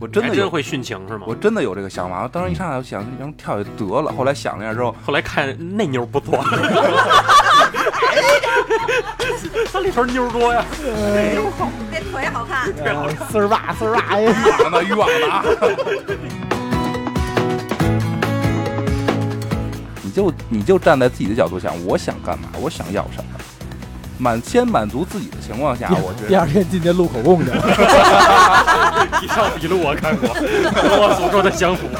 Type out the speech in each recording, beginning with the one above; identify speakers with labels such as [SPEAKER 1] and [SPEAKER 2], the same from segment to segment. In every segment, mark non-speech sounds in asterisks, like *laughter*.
[SPEAKER 1] 我真的
[SPEAKER 2] 真会殉情是吗
[SPEAKER 1] 我？真的有这个想法。我当时一上来我想，要不跳下去得了。后来想了一下之后，
[SPEAKER 2] 后来看那妞不错，他里头妞多呀。
[SPEAKER 3] 那腿好看，
[SPEAKER 4] 丝儿哇丝儿哇，哎
[SPEAKER 1] 渔网的渔网的啊。*laughs* 你就你就站在自己的角度想，我想干嘛，我想要什么，满先满足自己的情况下，我觉得
[SPEAKER 4] 第二天进去录口供去了。*laughs*
[SPEAKER 2] 以上笔录我看过，跟我所说的相符。*laughs*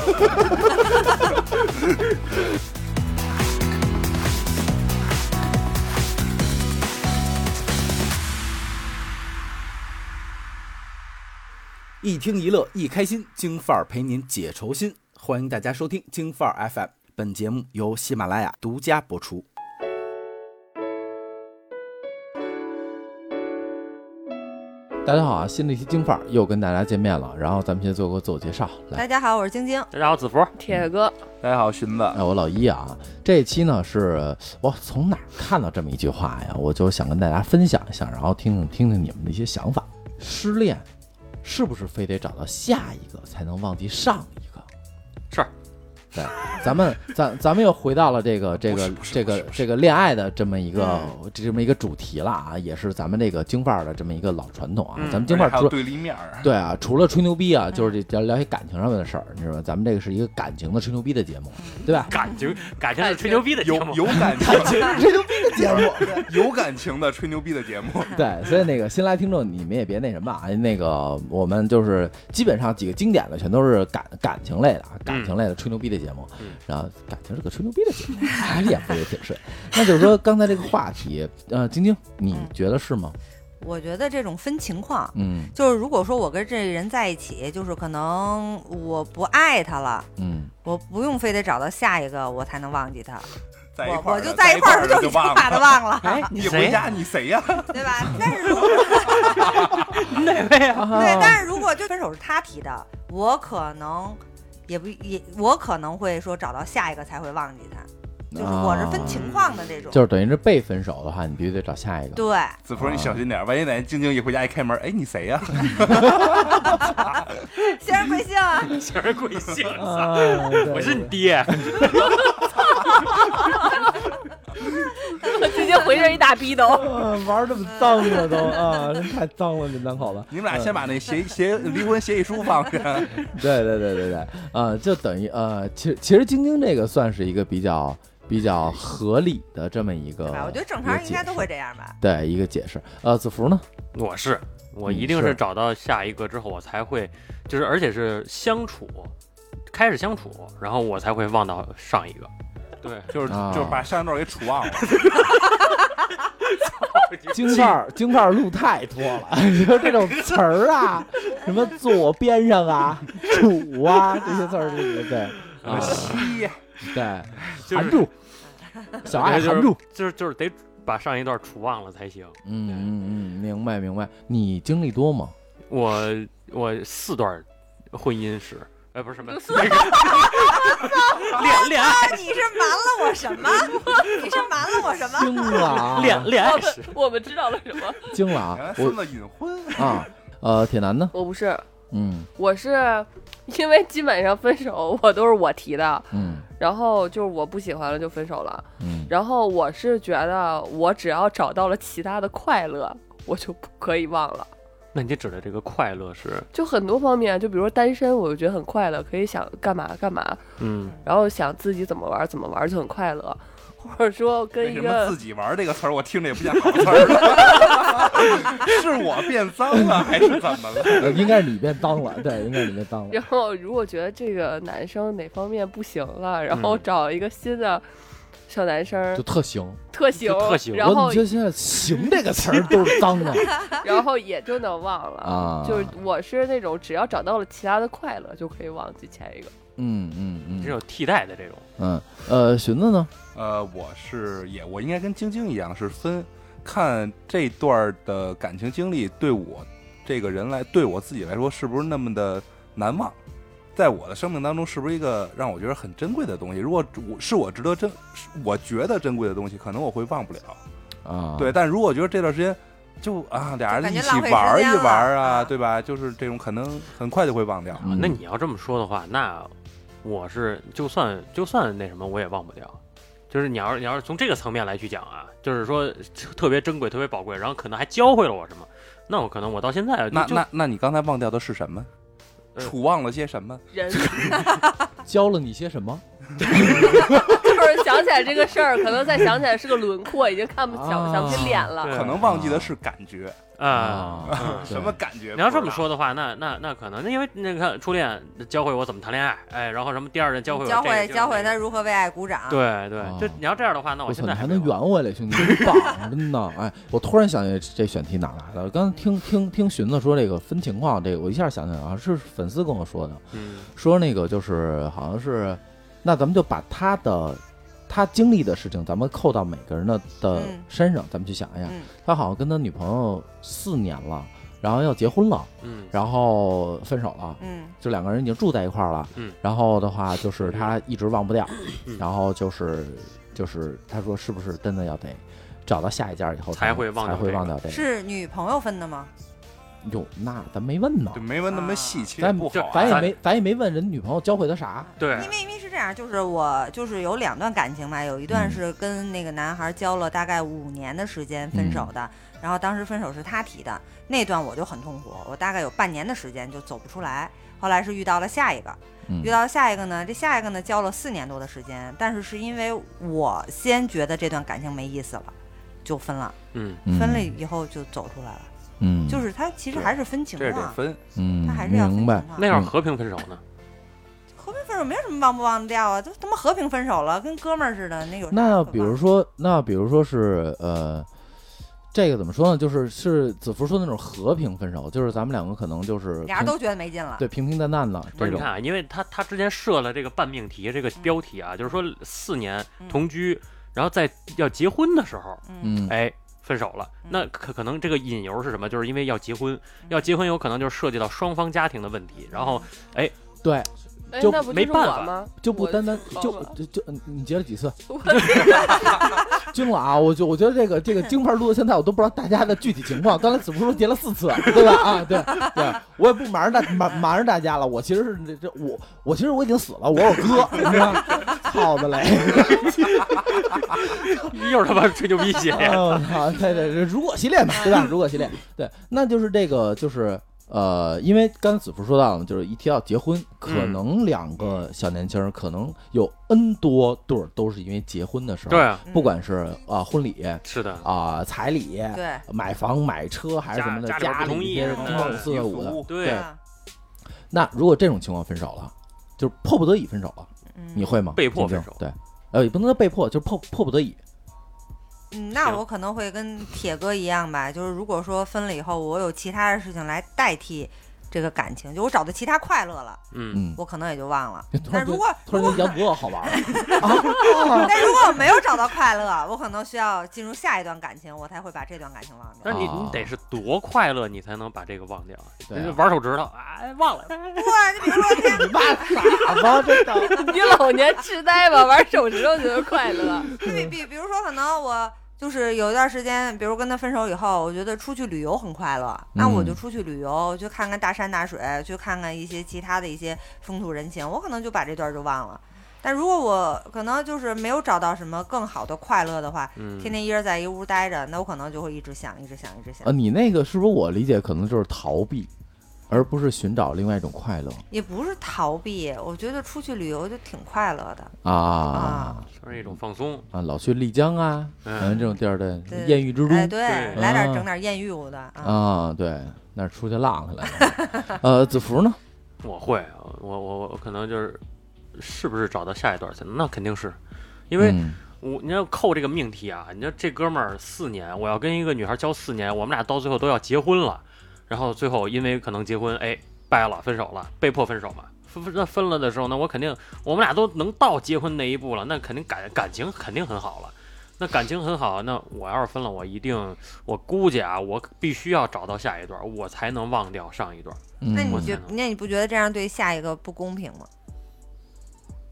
[SPEAKER 5] 一听一乐一开心，京范儿陪您解愁心。欢迎大家收听京范儿 FM，本节目由喜马拉雅独家播出。
[SPEAKER 4] 大家好啊，新的一期京范儿又跟大家见面了。然后咱们先做个自我介绍，来
[SPEAKER 3] 大，家好，我是晶晶。
[SPEAKER 2] 大家好，子福，
[SPEAKER 6] 铁哥，
[SPEAKER 1] 大家好，荀子，
[SPEAKER 4] 哎，我老一啊，这一期呢是我从哪儿看到这么一句话呀？我就想跟大家分享一下，然后听听听听你们的一些想法。失恋是不是非得找到下一个才能忘记上一个？
[SPEAKER 2] 是。
[SPEAKER 4] 对，咱们咱咱们又回到了这个这个这个这个恋爱的这么一个
[SPEAKER 3] 嗯
[SPEAKER 4] 这么一个主题了啊，也是咱们这个京范儿的这么一个老传统啊。
[SPEAKER 2] 嗯
[SPEAKER 4] 咱们京范儿除了
[SPEAKER 1] 还有对立面儿，
[SPEAKER 4] 对啊，除了吹牛逼啊，就是这聊聊些感情上面的事儿，你知道吧？咱们这个是一个感情的吹牛逼的节目，对吧？
[SPEAKER 2] 感情感情是吹牛逼的节目，*laughs*
[SPEAKER 1] 有有感情
[SPEAKER 4] 吹牛逼的节目，
[SPEAKER 1] 有感情的吹牛逼的节目，*laughs*
[SPEAKER 4] 对，所以那个新来听众，你们也别那什么啊，那个我们就是基本上几个经典的全都是感感情类的啊，感情类的吹牛逼的节目，
[SPEAKER 2] 嗯
[SPEAKER 4] 然后感情是个吹牛逼的节目，哎呀，不也挺顺。那就是说刚才这个话题，呃，晶晶，你觉得是吗？
[SPEAKER 3] 我觉得这种分情况，
[SPEAKER 4] 嗯
[SPEAKER 3] 就是如果说我跟这个人在一起，就是可能我不爱他了，
[SPEAKER 4] 嗯，
[SPEAKER 3] 我不用非得找到下一个我才能忘记他，我
[SPEAKER 1] 在一块儿
[SPEAKER 3] 我就在一块儿
[SPEAKER 1] 的
[SPEAKER 3] 就已经
[SPEAKER 1] 就忘了。
[SPEAKER 3] 把他忘了，
[SPEAKER 2] 哎，你谁？
[SPEAKER 1] 回家你谁呀？
[SPEAKER 3] 对吧？*laughs* 但是如果 *laughs*
[SPEAKER 2] 哪位啊？
[SPEAKER 3] 对，但是如果就分手是他提的，我可能也不也我可能会说找到下一个才会忘记他，就是我是分情况的这种，
[SPEAKER 4] 就是等于是被分手的话，你必须得找下一个。
[SPEAKER 3] 对，
[SPEAKER 1] 子福你小心点，万一哪天晶晶一回家一开门，哎，你谁呀？*laughs*
[SPEAKER 3] 先生贵姓啊？
[SPEAKER 2] 先生贵姓，
[SPEAKER 4] 啊，
[SPEAKER 2] 我是你爹。*laughs*
[SPEAKER 6] 直接回身一大逼斗。
[SPEAKER 4] 啊，*laughs* 玩这么脏了都啊，真太脏了，这两口子。
[SPEAKER 1] 你们俩先把那协协离婚协议书放下。*laughs*
[SPEAKER 4] 对对对对对，啊，就等于呃，其实其实晶晶这个算是一个比较比较合理的这么一个？
[SPEAKER 3] 我觉得正常人应该都会这样吧。
[SPEAKER 4] 对一个解释。呃，子福呢？
[SPEAKER 2] 我是我一定是找到下一个之后，我才会，就是而且是相处，开始相处，然后我才会忘到上一个。对，*laughs*
[SPEAKER 1] 就是
[SPEAKER 4] 啊
[SPEAKER 1] 就是把上一段给处忘了。*laughs*
[SPEAKER 4] 京范儿京范儿路太多了，*laughs* 你说这种词儿啊，什么左边上啊、杵啊这些词儿，对对对啊，
[SPEAKER 1] 吸
[SPEAKER 4] 对，
[SPEAKER 2] 就是
[SPEAKER 4] 含住，小爱
[SPEAKER 2] 就是
[SPEAKER 4] 含住。
[SPEAKER 2] 就是就是得把上一段处忘了才行。
[SPEAKER 4] 嗯嗯嗯，明白明白。你经历多吗？
[SPEAKER 2] 我我四段婚姻史，哎，不是什么，恋恋爱
[SPEAKER 3] 啊，你是瞒了我什么？*laughs* 你是瞒了我什么？
[SPEAKER 4] 惊了啊！
[SPEAKER 2] 恋恋爱
[SPEAKER 6] 我
[SPEAKER 2] 史
[SPEAKER 6] 们，我们知道了什么？
[SPEAKER 4] 惊了啊！我
[SPEAKER 1] 孙子隐婚，
[SPEAKER 4] 啊，呃，铁男呢？
[SPEAKER 6] 我不是，
[SPEAKER 4] 嗯
[SPEAKER 6] 我是因为基本上分手我都是我提的，
[SPEAKER 4] 嗯
[SPEAKER 6] 然后就是我不喜欢了就分手了。
[SPEAKER 4] 嗯
[SPEAKER 6] 然后我是觉得我只要找到了其他的快乐，我就不可以忘了。
[SPEAKER 2] 那你指的这个快乐是，
[SPEAKER 6] 就很多方面，就比如说单身，我就觉得很快乐，可以想干嘛干嘛，
[SPEAKER 2] 嗯，
[SPEAKER 6] 然后想自己怎么玩怎么玩就很快乐，或者说跟一个
[SPEAKER 1] 自己玩这个词儿，我听着也不像好词儿？*laughs* 是我变脏了还是怎么了？
[SPEAKER 4] 呃，应该是你变脏了，对，应该是你变脏了 *laughs*
[SPEAKER 6] 然。后如果觉得这个男生哪方面不行了，然后
[SPEAKER 2] 嗯
[SPEAKER 6] 找一个新的小男生
[SPEAKER 4] 就特行，
[SPEAKER 6] 特行，
[SPEAKER 2] 特行
[SPEAKER 6] 然后
[SPEAKER 4] 怎么觉得现在“行”这个词儿都是脏的 *laughs*
[SPEAKER 6] 然后也就能忘了。
[SPEAKER 4] 啊？
[SPEAKER 6] 就是我是那种只要找到了其他的快乐，就可以忘记前一个。
[SPEAKER 4] 嗯嗯嗯
[SPEAKER 2] 这种替代的这种，
[SPEAKER 4] 嗯呃，寻子呢？
[SPEAKER 1] 呃，我是也，我应该跟晶晶一样，是分看这段的感情经历对我这个人来，对我自己来说是不是那么的难忘，在我的生命当中是不是一个让我觉得很珍贵的东西？如果我是我值得珍，我觉得珍贵的东西，可能我会忘不了。
[SPEAKER 4] 啊，
[SPEAKER 1] 对，但如果觉得这段时间就啊，俩人一起玩一玩啊，
[SPEAKER 3] 啊
[SPEAKER 1] 对吧？就是这种可能很快就会忘掉。
[SPEAKER 4] 嗯
[SPEAKER 2] 那你要这么说的话，那我是就算就算那什么，我也忘不掉。就是你要是你要是从这个层面来去讲啊，就是说特别珍贵、特别宝贵，然后可能还教会了我什么，那我可能我到现在
[SPEAKER 1] 那那那你刚才忘掉的是什么？
[SPEAKER 2] 呃
[SPEAKER 1] 楚忘了些什么？*laughs*
[SPEAKER 6] 人 *laughs*
[SPEAKER 4] 教了你些什么？*laughs*
[SPEAKER 6] 就是想起来这个事儿，可能再想起来是个轮廓，已经看不想
[SPEAKER 4] 啊
[SPEAKER 6] 想不起脸了。
[SPEAKER 1] 可能忘记的是感觉，
[SPEAKER 2] 啊。嗯 *laughs*
[SPEAKER 1] 什么感觉？
[SPEAKER 2] 你要这么说的话，那那那可能，那因为那个初恋教会我怎么谈恋爱，哎，然后什么第二任教会我
[SPEAKER 3] 教会教会他如何为爱鼓掌。
[SPEAKER 2] 对对，
[SPEAKER 4] 哦
[SPEAKER 2] 就你要这样的话，那我现在
[SPEAKER 4] 还能圆回来，兄弟，真棒，真的。哎，我突然想起这选题哪来的？刚才听听听荀子说这个分情况，这个我一下想起来啊，是粉丝跟我说的，
[SPEAKER 2] 嗯
[SPEAKER 4] 说那个就是好像是，那咱们就把他的他经历的事情，咱们扣到每个人的的
[SPEAKER 3] 嗯
[SPEAKER 4] 身上，咱们去想一下。
[SPEAKER 3] 嗯
[SPEAKER 4] 他好像跟他女朋友四年了，然后要结婚了，
[SPEAKER 2] 嗯
[SPEAKER 4] 然后分手了。
[SPEAKER 3] 嗯
[SPEAKER 4] 就两个人已经住在一块儿了，
[SPEAKER 2] 嗯，
[SPEAKER 4] 然后的话就是他一直忘不掉，
[SPEAKER 2] 嗯
[SPEAKER 4] 然后就是就是他说是不是真的要得找到下一家以后
[SPEAKER 2] 才会忘
[SPEAKER 4] 才会忘掉这个？
[SPEAKER 3] 是女朋友分的吗？
[SPEAKER 4] 哟，那咱没问呢
[SPEAKER 1] 就，没问那么细，其实
[SPEAKER 4] 咱
[SPEAKER 1] 不好啊。
[SPEAKER 4] 咱也没咱也没问人女朋友教会他啥，
[SPEAKER 2] 对
[SPEAKER 3] 因为因为是这样，就是我就是有两段感情嘛，有一段
[SPEAKER 4] 嗯。
[SPEAKER 3] 是跟那个男孩交了大概五年的时间分手
[SPEAKER 4] 嗯。
[SPEAKER 3] 的，然后当时分手是他提的，那段我就很痛苦，我大概有半年的时间就走不出来。后来是遇到了下一个，
[SPEAKER 4] 嗯。
[SPEAKER 3] 遇到下一个呢，这下一个呢交了四年多的时间，但是是因为我先觉得这段感情没意思了，就分了，
[SPEAKER 2] 嗯。
[SPEAKER 4] 嗯。
[SPEAKER 3] 分了以后就走出来了，
[SPEAKER 4] 嗯，
[SPEAKER 3] 就是他其实还是分情
[SPEAKER 1] 这得
[SPEAKER 3] 况，
[SPEAKER 1] 分，
[SPEAKER 4] 嗯，
[SPEAKER 3] 他还是要分
[SPEAKER 4] 明白。
[SPEAKER 2] 那要是和平分手呢？
[SPEAKER 3] 和平分手没有什么忘不忘得掉啊，都他妈和平分手了，跟哥们儿似的，那有啥
[SPEAKER 4] 那
[SPEAKER 3] 可忘的
[SPEAKER 4] 比如说，那比如说是呃，这个怎么说呢？就是是子福说的那种和平分手，就是咱们两个可能就是
[SPEAKER 3] 俩人都觉得没劲了。
[SPEAKER 4] 对平平淡淡的这种
[SPEAKER 2] 不是你看，啊，因为他他之前设了这个半命题这个标题啊，就是说四年
[SPEAKER 3] 嗯
[SPEAKER 2] 同居，然后在要结婚的时候，
[SPEAKER 3] 嗯
[SPEAKER 4] 嗯
[SPEAKER 2] 哎。分手了，
[SPEAKER 3] 嗯。
[SPEAKER 2] 那可可能这个引由是什么？就是因为要结婚，要结婚有可能就涉及到双方家庭的问题，然后
[SPEAKER 4] 对，
[SPEAKER 6] 哎
[SPEAKER 4] 就
[SPEAKER 6] 那不就是
[SPEAKER 2] 没办法
[SPEAKER 6] 我吗？
[SPEAKER 4] 就不单单就就就嗯你结了几次？*laughs*
[SPEAKER 6] 我
[SPEAKER 4] 惊了啊！我就我觉得这个这个京牌录到现在，我都不知道大家的具体情况。刚才子不说结了四次，对吧？啊，对对，我也不瞒着大瞒瞒着大家了。我其实是这这我我其实我已经死了，我有哥，你知道吗？操的嘞！*laughs*
[SPEAKER 2] 又是他妈吹牛逼写的。
[SPEAKER 4] 哦，好，对对对，如果系列嘛，对吧？如果系列，对，那就是这个，就是呃，因为刚才子福说到了，就是一提到结婚，可
[SPEAKER 2] 嗯
[SPEAKER 4] 能两个小年轻儿，可能有 N 多对儿都是因为结婚的时候，
[SPEAKER 2] 对，啊，
[SPEAKER 4] 不管是啊、婚礼
[SPEAKER 2] 是的，
[SPEAKER 4] 啊、彩礼，
[SPEAKER 3] 对。
[SPEAKER 4] 买房买车还是什么的，
[SPEAKER 2] 家家里边不同意
[SPEAKER 4] 里这些
[SPEAKER 2] 什么的
[SPEAKER 4] 三五四五的，
[SPEAKER 2] 对。
[SPEAKER 3] 啊
[SPEAKER 4] 那如果这种情况分手了，就是迫不得已分手了，
[SPEAKER 3] 嗯。
[SPEAKER 4] 你会吗？
[SPEAKER 2] 被迫分手。
[SPEAKER 4] 对，呃，也不能说被迫，就是迫迫不得已。
[SPEAKER 3] 嗯，那我可能会跟铁哥一样吧，就是如果说分了以后，我有其他的事情来代替这个感情，就我找到其他快乐了，
[SPEAKER 2] 嗯，
[SPEAKER 4] 嗯，
[SPEAKER 3] 我可能也就忘了。但如果
[SPEAKER 4] 突然觉得杨博好玩儿 *laughs* *laughs*
[SPEAKER 3] 但如果我没有找到快乐，我可能需要进入下一段感情，我才会把这段感情忘掉。
[SPEAKER 2] 但是你
[SPEAKER 4] 啊
[SPEAKER 2] 你得是多快乐，你才能把这个忘掉。
[SPEAKER 4] 对啊
[SPEAKER 2] 玩手指头，哎，忘了。*laughs*
[SPEAKER 3] 哇，你比如说天，
[SPEAKER 4] 你妈傻吗？真的。
[SPEAKER 6] 你老年痴呆吧？玩手指头觉得快乐。
[SPEAKER 3] 比比比如说可能我。就是有一段时间，比如跟他分手以后，我觉得出去旅游很快乐，那我就出去旅游，去看看大山大水，去看看一些其他的一些风土人情，我可能就把这段就忘了。但如果我可能就是没有找到什么更好的快乐的话，
[SPEAKER 2] 嗯，
[SPEAKER 3] 天天一人在一屋待着，那我可能就会一直想，一直想，一直想
[SPEAKER 4] 呃，。你那个是不是我理解可能就是逃避，而不是寻找另外一种快乐
[SPEAKER 3] 也不是逃避，我觉得出去旅游就挺快乐的。
[SPEAKER 4] 啊
[SPEAKER 3] 啊
[SPEAKER 2] 就是一种放松。
[SPEAKER 4] 啊！老去丽江啊，
[SPEAKER 2] 嗯
[SPEAKER 4] 反正这种地儿的艳遇之都
[SPEAKER 3] 哎，对，来点
[SPEAKER 4] 啊
[SPEAKER 3] 整点艳遇的啊。
[SPEAKER 4] 啊，对，那出去浪去了。*laughs* 呃，子福呢？*laughs*
[SPEAKER 2] 我会，我我我可能就是，是不是找到下一段才能？那肯定是，因为
[SPEAKER 4] 嗯
[SPEAKER 2] 我你要扣这个命题啊，你说这哥们儿四年，我要跟一个女孩交四年，我们俩到最后都要结婚了，然后最后因为可能结婚，哎，掰了，分手了，被迫分手嘛。分分那分了的时候那，我肯定我们俩都能到结婚那一步了，那肯定感感情肯定很好了。那感情很好，那我要是分了，我一定，我估计啊，我必须要找到下一段，我才能忘掉上一段。
[SPEAKER 4] 嗯，
[SPEAKER 3] 那你觉那你不觉得这样对下一个不公平吗？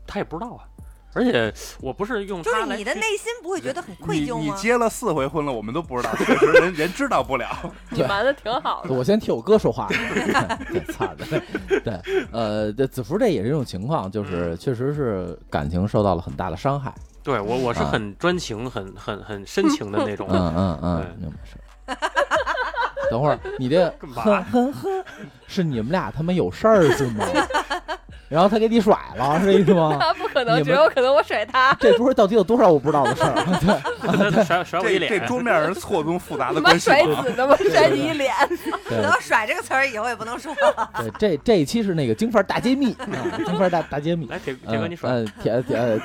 [SPEAKER 2] 他也不知道啊，而且我不是用
[SPEAKER 3] 就是你的内心不会觉得很愧
[SPEAKER 1] 你
[SPEAKER 3] 疚吗？
[SPEAKER 1] 你结了四回婚了，我们都不知道，确实人人知道不了。*laughs*
[SPEAKER 6] 你瞒的挺好的。
[SPEAKER 4] 我先替我哥说话，*laughs* 的，对，呃，这子福这也是一种情况，就是确实是感情受到了很大的伤害，
[SPEAKER 2] 对我我是
[SPEAKER 4] 啊
[SPEAKER 2] 很专情、很很很深情的那种。
[SPEAKER 4] 嗯嗯嗯
[SPEAKER 2] 对，
[SPEAKER 4] 明白是。等会儿你这
[SPEAKER 2] 干嘛
[SPEAKER 4] 是你们俩他妈有事儿是吗？然后他给你甩了，是这意思吗？*laughs*
[SPEAKER 6] 他不可能，
[SPEAKER 4] 你们
[SPEAKER 6] 只有可能我甩他。
[SPEAKER 4] 这桌到底有多少我不知道的事儿？*laughs* 对
[SPEAKER 2] 甩甩我一
[SPEAKER 1] 脸这，桌面是错综复杂的关系 *laughs*
[SPEAKER 6] 甩你一脸，
[SPEAKER 4] 对
[SPEAKER 3] 等到“甩”这个词儿以后也不能说了。
[SPEAKER 4] 对，这这一期是那个京范儿大揭秘啊，京范儿大大揭秘。
[SPEAKER 2] 来铁铁哥你甩，
[SPEAKER 4] 呃，铁铁呃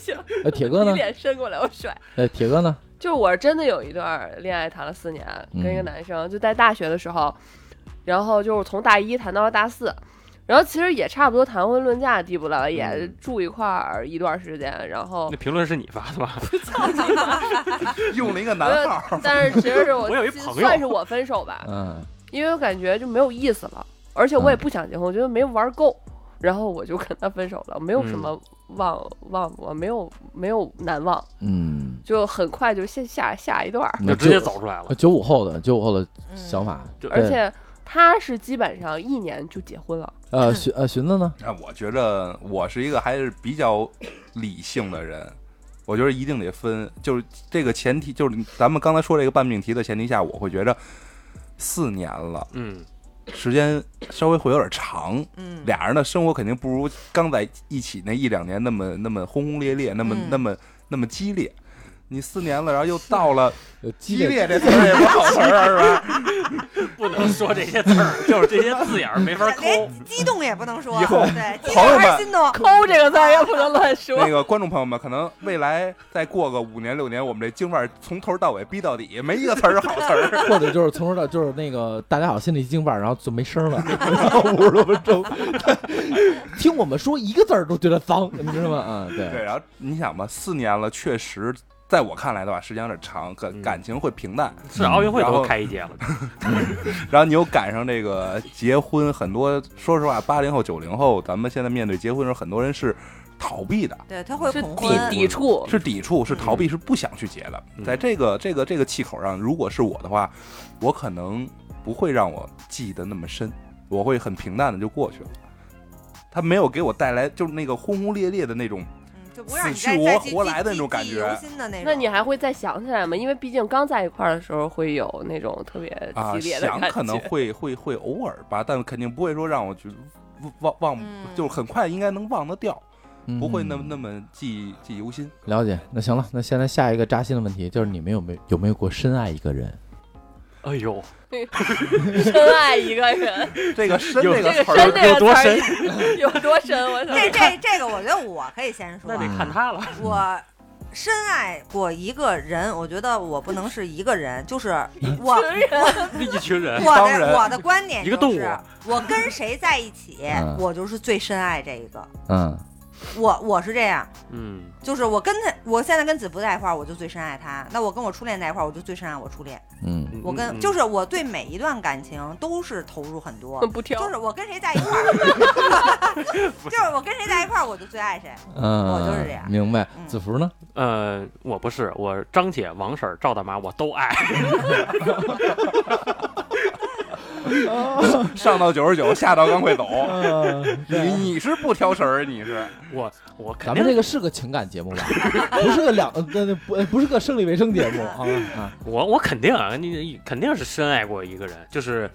[SPEAKER 6] 行，
[SPEAKER 4] 呃铁哥呢？
[SPEAKER 6] 你脸伸过来我甩。
[SPEAKER 4] 呃，铁哥呢？
[SPEAKER 6] 就是我真的有一段恋爱谈了四年，跟一个
[SPEAKER 4] 嗯
[SPEAKER 6] 男生，就在大学的时候，然后就是从大一谈到了大四，然后其实也差不多谈婚论嫁的地步了，也
[SPEAKER 2] 嗯
[SPEAKER 6] 住一块儿一段时间，然后
[SPEAKER 2] 那评论是你发的吧？*laughs* *laughs*
[SPEAKER 1] 用了一个男号，
[SPEAKER 6] 但是其实是我 *laughs*
[SPEAKER 2] 我有一朋友
[SPEAKER 6] 算是我分手吧，
[SPEAKER 4] 嗯
[SPEAKER 6] 因为我感觉就没有意思了，而且我也不想结婚，我觉得没玩够，然后我就跟他分手了，没有什么忘忘我没有没有难忘，
[SPEAKER 4] 嗯，
[SPEAKER 6] 就很快就下下下一段儿，
[SPEAKER 2] 就直接走出来了。
[SPEAKER 4] 九五后的九五后的
[SPEAKER 3] 嗯
[SPEAKER 4] 想法，
[SPEAKER 2] 就
[SPEAKER 6] 而且他是基本上一年就结婚了。
[SPEAKER 4] 呃 *clears throat* 寻呃荀子呢？
[SPEAKER 1] 那，我觉着我是一个还是比较理性的人，我觉得一定得分，就是这个前提，就是咱们刚才说这个半命题的前提下，我会觉着四年了，
[SPEAKER 2] 嗯，
[SPEAKER 1] 时间稍微会有点长，
[SPEAKER 3] 嗯，
[SPEAKER 1] 俩人的生活肯定不如刚在一起那一两年那么那么轰轰烈烈，那么、
[SPEAKER 3] 嗯
[SPEAKER 1] 那么那么激烈。你四年了，然后又到了激烈这词儿也不好词儿啊，是吧？*laughs*
[SPEAKER 2] 不能说这些字儿，就是这些字眼儿没法抠。
[SPEAKER 3] 激动也不能说，
[SPEAKER 1] 以后朋友们？
[SPEAKER 6] 抠这个字儿也不能乱说。
[SPEAKER 1] 那个观众朋友们，可能未来再过个五年六年，我们这京范儿从头到尾逼到底，没一个词儿是好词儿。*laughs*
[SPEAKER 4] 或者就是从头到就是那个大家好，心里京范儿，然后就没声了，*laughs* 然后五十多分钟，听我们说一个字儿都觉得脏，你知道吗？嗯，
[SPEAKER 1] 对，
[SPEAKER 4] 对，
[SPEAKER 1] 然后你想吧，四年了，确实在我看来的话，时间有点长，感
[SPEAKER 2] 嗯
[SPEAKER 1] 感情会平淡。
[SPEAKER 2] 是奥运会都开一届了，*laughs*
[SPEAKER 1] 然后你又赶上这个结婚，很多说实话，八零后、九零后，咱们现在面对结婚的时候，很多人是逃避的，
[SPEAKER 3] 对，他会
[SPEAKER 6] 抵
[SPEAKER 3] 恐婚，
[SPEAKER 6] 抵触，
[SPEAKER 1] 是抵触，是逃避，是不想去结的。
[SPEAKER 2] 嗯
[SPEAKER 1] 在这个这个这个气口上，如果是我的话，我可能不会让我记得那么深，我会很平淡的就过去了。他没有给我带来就是那个轰轰烈烈的那种，
[SPEAKER 3] 不让你
[SPEAKER 1] 死去活
[SPEAKER 3] 再再去
[SPEAKER 1] 活来的那种感觉
[SPEAKER 3] 那。
[SPEAKER 6] 那你还会再想起来吗？因为毕竟刚在一块儿的时候会有那种特别
[SPEAKER 1] 啊，
[SPEAKER 6] 激烈的感觉。
[SPEAKER 1] 想可能会会会偶尔吧，但肯定不会说让我去忘忘，
[SPEAKER 3] 嗯
[SPEAKER 1] 就是很快应该能忘得掉，
[SPEAKER 4] 嗯
[SPEAKER 1] 不会那么那么记记忆犹新。
[SPEAKER 4] 了解。那行了，那现在下一个扎心的问题就是你们有没有有没有过深爱一个人？
[SPEAKER 2] 哎呦，*laughs*
[SPEAKER 6] 深爱一个人，
[SPEAKER 1] 这个深这个词儿
[SPEAKER 6] 深这个
[SPEAKER 2] 有多
[SPEAKER 6] 词儿有多深？我想
[SPEAKER 3] 这这这个，我觉得我可以先说
[SPEAKER 2] 那。得看他了。*laughs*
[SPEAKER 3] 我深爱过一个人，我觉得我不能是一个人，就是我
[SPEAKER 2] 一群人，*laughs*
[SPEAKER 3] 我的我的观点
[SPEAKER 2] 一个动物
[SPEAKER 3] 就是，我跟谁在一起
[SPEAKER 4] 嗯，
[SPEAKER 3] 我就是最深爱这一个。
[SPEAKER 4] 嗯
[SPEAKER 3] 我我是这样，
[SPEAKER 2] 嗯，
[SPEAKER 3] 就是我跟他，我现在跟子不在一块儿，我就最深爱他；那我跟我初恋在一块儿，我就最深爱我初恋。
[SPEAKER 4] 嗯
[SPEAKER 3] 我跟
[SPEAKER 2] 嗯
[SPEAKER 3] 就是我对每一段感情都是投入很多，
[SPEAKER 6] 不挑，
[SPEAKER 3] 就是我跟谁在一块儿 *laughs* *laughs* 就是我跟谁在一块儿，我就最爱谁。
[SPEAKER 4] 嗯，
[SPEAKER 3] 我就是这样
[SPEAKER 4] 明白。
[SPEAKER 3] 嗯
[SPEAKER 4] 子福呢？
[SPEAKER 2] 呃，我不是，我张姐、王婶、赵大妈我都爱。*laughs* *laughs*
[SPEAKER 1] 上到九十九，下到刚会走。*laughs*
[SPEAKER 4] 嗯，
[SPEAKER 1] 你你是不挑食儿，你是
[SPEAKER 2] 我我肯
[SPEAKER 4] 咱们
[SPEAKER 2] 定
[SPEAKER 4] 这个是个情感节目吧？*laughs* 不是个两呃呃不呃不是个生理卫生节目啊啊。
[SPEAKER 2] 我我肯定啊，你你肯定是深爱过一个人，就是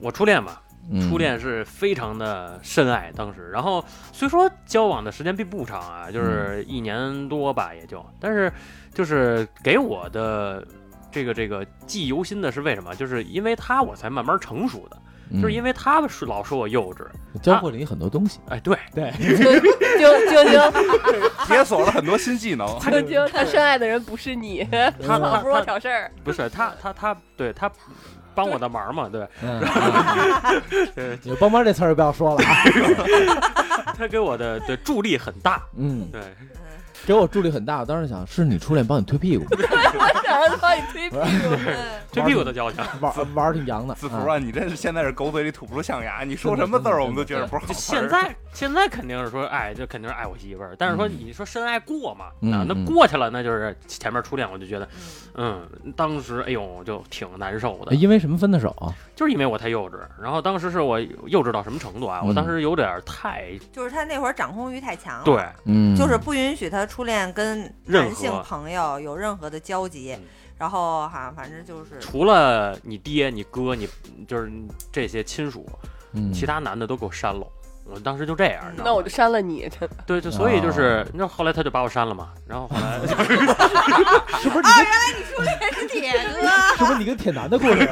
[SPEAKER 2] 我初恋嘛，
[SPEAKER 4] 嗯
[SPEAKER 2] 初恋是非常的深爱，当时，然后虽说交往的时间并不长啊，就是一年多吧，也就，但是就是给我的这个这个记忆犹新的是为什么？就是因为他我才慢慢成熟的，就是因
[SPEAKER 4] 为
[SPEAKER 2] 为他是老说我幼稚，
[SPEAKER 4] 教会了你很多东西。
[SPEAKER 2] 哎，对，
[SPEAKER 4] 对，*laughs*
[SPEAKER 6] 就就就 *laughs*
[SPEAKER 1] 解锁了很多新技能。
[SPEAKER 6] 晶晶，他深爱的人不是你，他老说我挑事儿。
[SPEAKER 2] 不是他他他对他帮我的忙嘛，对，
[SPEAKER 4] 嗯，*laughs* 嗯
[SPEAKER 2] 对
[SPEAKER 4] 你帮忙这词儿不要说了啊。
[SPEAKER 2] 他给我的对助力很大，
[SPEAKER 4] 嗯，
[SPEAKER 2] 对，
[SPEAKER 4] 给我助力很大。我当时想，是你初恋帮你推屁股，
[SPEAKER 6] 我 *laughs* 想让他帮你推屁股。*laughs*
[SPEAKER 3] 嗯 *laughs*
[SPEAKER 2] 推屁股的交情。
[SPEAKER 4] 玩玩儿挺洋的。啊
[SPEAKER 1] 子服啊，你这是现在是狗嘴里吐不出象牙，你说什么字儿我们都觉得不是好
[SPEAKER 2] 就
[SPEAKER 1] 词儿
[SPEAKER 2] 现在，现在肯定是说爱，就肯定是爱我媳妇儿。但是说你说深爱过嘛，
[SPEAKER 4] 嗯
[SPEAKER 2] 啊，那
[SPEAKER 4] 嗯
[SPEAKER 2] 过去了，那就是前面初恋，我就觉得，嗯，当时哎呦就挺难受的，
[SPEAKER 4] 因为什么分的手啊？
[SPEAKER 2] 就是因为我太幼稚。然后当时是我幼稚到什么程度啊？
[SPEAKER 4] 嗯
[SPEAKER 2] 我当时有点太
[SPEAKER 3] 就是他那会儿掌控欲太强了，
[SPEAKER 2] 对，
[SPEAKER 4] 嗯，
[SPEAKER 3] 就是不允许他初恋跟
[SPEAKER 2] 任
[SPEAKER 3] 男性朋友有任何的交集
[SPEAKER 2] 嗯，
[SPEAKER 3] 然后哈，反正就是
[SPEAKER 2] 除了你爹、你哥、你就是这些亲属，
[SPEAKER 4] 嗯
[SPEAKER 2] 其他男的都给我删了。我当时就这样，你知道吗
[SPEAKER 6] 那我就删了你，
[SPEAKER 2] 对，就所以就是
[SPEAKER 4] 哦，
[SPEAKER 2] 那后来他就把我删了嘛。然后后来 *laughs*
[SPEAKER 4] 是不是你跟
[SPEAKER 3] 是铁哥，
[SPEAKER 4] 是不是你跟铁男的故事？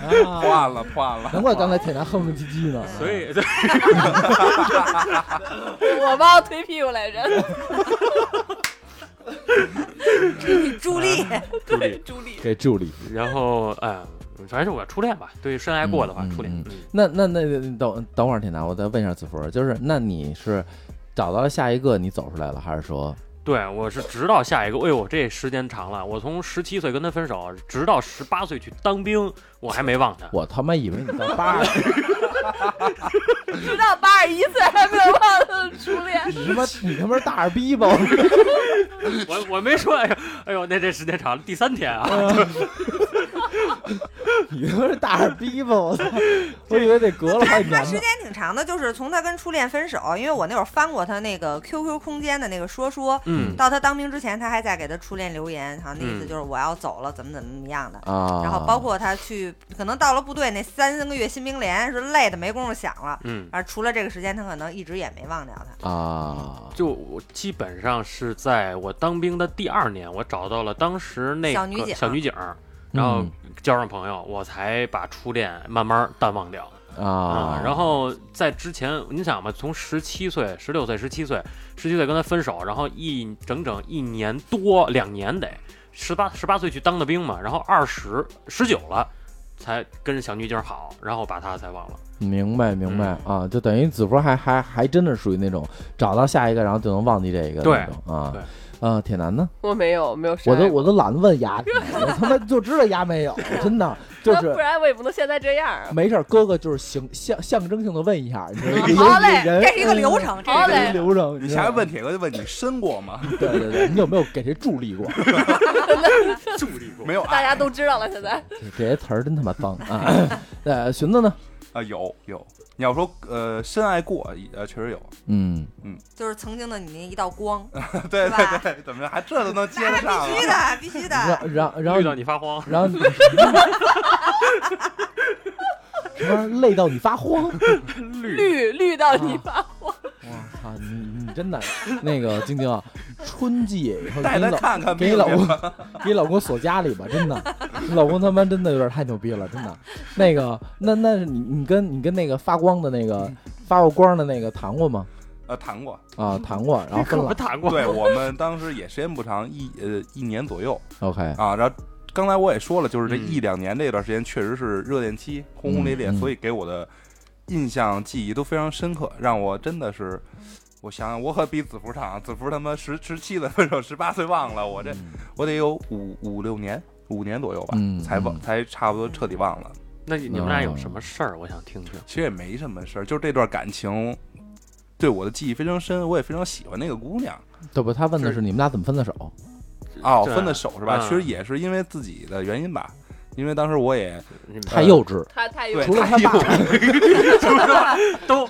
[SPEAKER 4] 啊，
[SPEAKER 1] 换了换了，
[SPEAKER 4] 难怪刚才铁男哼哼唧唧呢。
[SPEAKER 2] 所以 *laughs*
[SPEAKER 6] 我帮我推屁股来着。*laughs*
[SPEAKER 3] 朱莉，
[SPEAKER 2] 助力，*laughs*
[SPEAKER 6] 朱莉，
[SPEAKER 4] 给助力。
[SPEAKER 2] 然后哎，反正是我初恋吧。对深爱过的话，
[SPEAKER 4] 嗯
[SPEAKER 2] 初恋
[SPEAKER 4] 那那那等等会儿，铁男，我再问一下子福，就是那你是找到了下一个你走出来了，还是说
[SPEAKER 2] 对，我是直到下一个，哎呦，这时间长了，我从十七岁跟他分手，直到十八岁去当兵，我还没忘他。*laughs*
[SPEAKER 4] 我他妈以为你到八十，*laughs*
[SPEAKER 6] 直到八十一岁还没有忘了初恋。
[SPEAKER 4] 你他妈你他妈是大耳逼吧？*laughs*
[SPEAKER 2] 我我没说，哎呦，哎呦，那这时间长了，第三天啊，
[SPEAKER 4] 你他妈是大耳逼吧？我操！*laughs* 我以为得隔了好几年
[SPEAKER 3] 他时间。挺长的，就是从他跟初恋分手，因为我那会儿翻过他那个 QQ 空间的那个说说，
[SPEAKER 2] 嗯，
[SPEAKER 3] 到他当兵之前，他还在给他初恋留言，好像那意思
[SPEAKER 2] 嗯
[SPEAKER 3] 就是我要走了，怎么怎么怎么样的。
[SPEAKER 4] 啊，
[SPEAKER 3] 然后包括他去，可能到了部队那三个月新兵连是累的没工夫想了，
[SPEAKER 2] 嗯，
[SPEAKER 3] 而除了这个时间，他可能一直也没忘掉他。
[SPEAKER 4] 啊，
[SPEAKER 2] 就我基本上是在我当兵的第二年，我找到了当时那
[SPEAKER 3] 小女警
[SPEAKER 2] 个小女警儿，然后
[SPEAKER 4] 嗯
[SPEAKER 2] 交上朋友，我才把初恋慢慢淡忘掉。
[SPEAKER 4] 啊，
[SPEAKER 2] 然后在之前，你想吧，从十七岁、十六岁、十七岁、十七岁跟他分手，然后一整整一年多两年得十八十八岁去当的兵嘛，然后二十十九了才跟小女警好，然后把他才忘了。
[SPEAKER 4] 明白明白
[SPEAKER 2] 嗯
[SPEAKER 4] 啊，就等于子福还还还真的属于那种找到下一个，然后就能忘记这个
[SPEAKER 2] 对
[SPEAKER 4] 那种啊
[SPEAKER 2] 对。
[SPEAKER 4] 啊，铁男呢？
[SPEAKER 6] 我没有，没有
[SPEAKER 4] 我。都我都懒得问牙，我他妈就知道牙没有，真的 *laughs* 就是
[SPEAKER 6] 不然我也不能现在这样啊。
[SPEAKER 4] 没事，哥哥就是形象象征性的问一下，你
[SPEAKER 6] 好嘞
[SPEAKER 3] 这是一个流程，这
[SPEAKER 6] 好嘞
[SPEAKER 3] 是一个
[SPEAKER 4] 流程。
[SPEAKER 1] 你
[SPEAKER 4] 知道吗
[SPEAKER 1] 下回问铁哥就问你申过吗？*laughs*
[SPEAKER 4] 对对对，你有没有给谁助力过？*laughs*
[SPEAKER 2] 助力过
[SPEAKER 1] 没有
[SPEAKER 6] 大家都知道了，现在
[SPEAKER 4] 这这些词儿真他妈脏啊！*coughs* 呃，寻子呢？
[SPEAKER 1] 啊，有有。你要说呃深爱过，呃确实有。
[SPEAKER 4] 嗯嗯，
[SPEAKER 3] 就是曾经的你那一道光，*laughs*
[SPEAKER 1] 对对对，怎么着还这都能接得上
[SPEAKER 3] 必须
[SPEAKER 1] 啊？
[SPEAKER 3] 的，必须的。
[SPEAKER 4] 然然然后
[SPEAKER 2] 遇到你发慌，
[SPEAKER 4] 然后你 *laughs* 什么累到你发慌？*laughs*
[SPEAKER 6] 绿绿到你发慌
[SPEAKER 4] 我操，你你真的那个晶晶啊，春季以后
[SPEAKER 1] 带他
[SPEAKER 4] 给你老
[SPEAKER 1] 看看
[SPEAKER 4] 给你老公。*laughs* 给你老公锁家里吧，真的，你 *laughs* 老公他妈真的有点太牛逼了，真的。那个，那那是你你跟你跟那个发光的那个发过光的那个谈过吗？
[SPEAKER 1] 呃，谈过。
[SPEAKER 4] 啊，谈过，然后分
[SPEAKER 2] 我们
[SPEAKER 4] 了。
[SPEAKER 2] 谈过。
[SPEAKER 1] 对我们当时也时间不长，一呃一年左右
[SPEAKER 4] OK，
[SPEAKER 1] 啊。然后刚才我也说了，就是这
[SPEAKER 2] 嗯
[SPEAKER 1] 一两年这段时间确实是热恋期，轰轰烈烈，所以给我的印象记忆都非常深刻，让我真的是。我想想，我可比子服长，子服他妈十十七岁分手，十八岁忘了，我这我得有五五六年，五年左右吧，
[SPEAKER 4] 嗯
[SPEAKER 1] 才忘
[SPEAKER 4] 嗯
[SPEAKER 1] 才差不多彻底忘了。
[SPEAKER 2] 那你你们俩有什么事儿？我想听听。
[SPEAKER 1] 其实也没什么事儿，就是这段感情对我的记忆非常深，我也非常喜欢那个姑娘。
[SPEAKER 4] 对不？他问的是你们俩怎么分的手？
[SPEAKER 1] 哦，分的手是吧？
[SPEAKER 2] 嗯
[SPEAKER 1] 其实也是因为自己的原因吧，因为当时我也
[SPEAKER 4] 太幼稚，
[SPEAKER 6] 他太幼
[SPEAKER 1] 稚
[SPEAKER 4] 除了 *laughs* 他爸，*laughs*
[SPEAKER 2] 都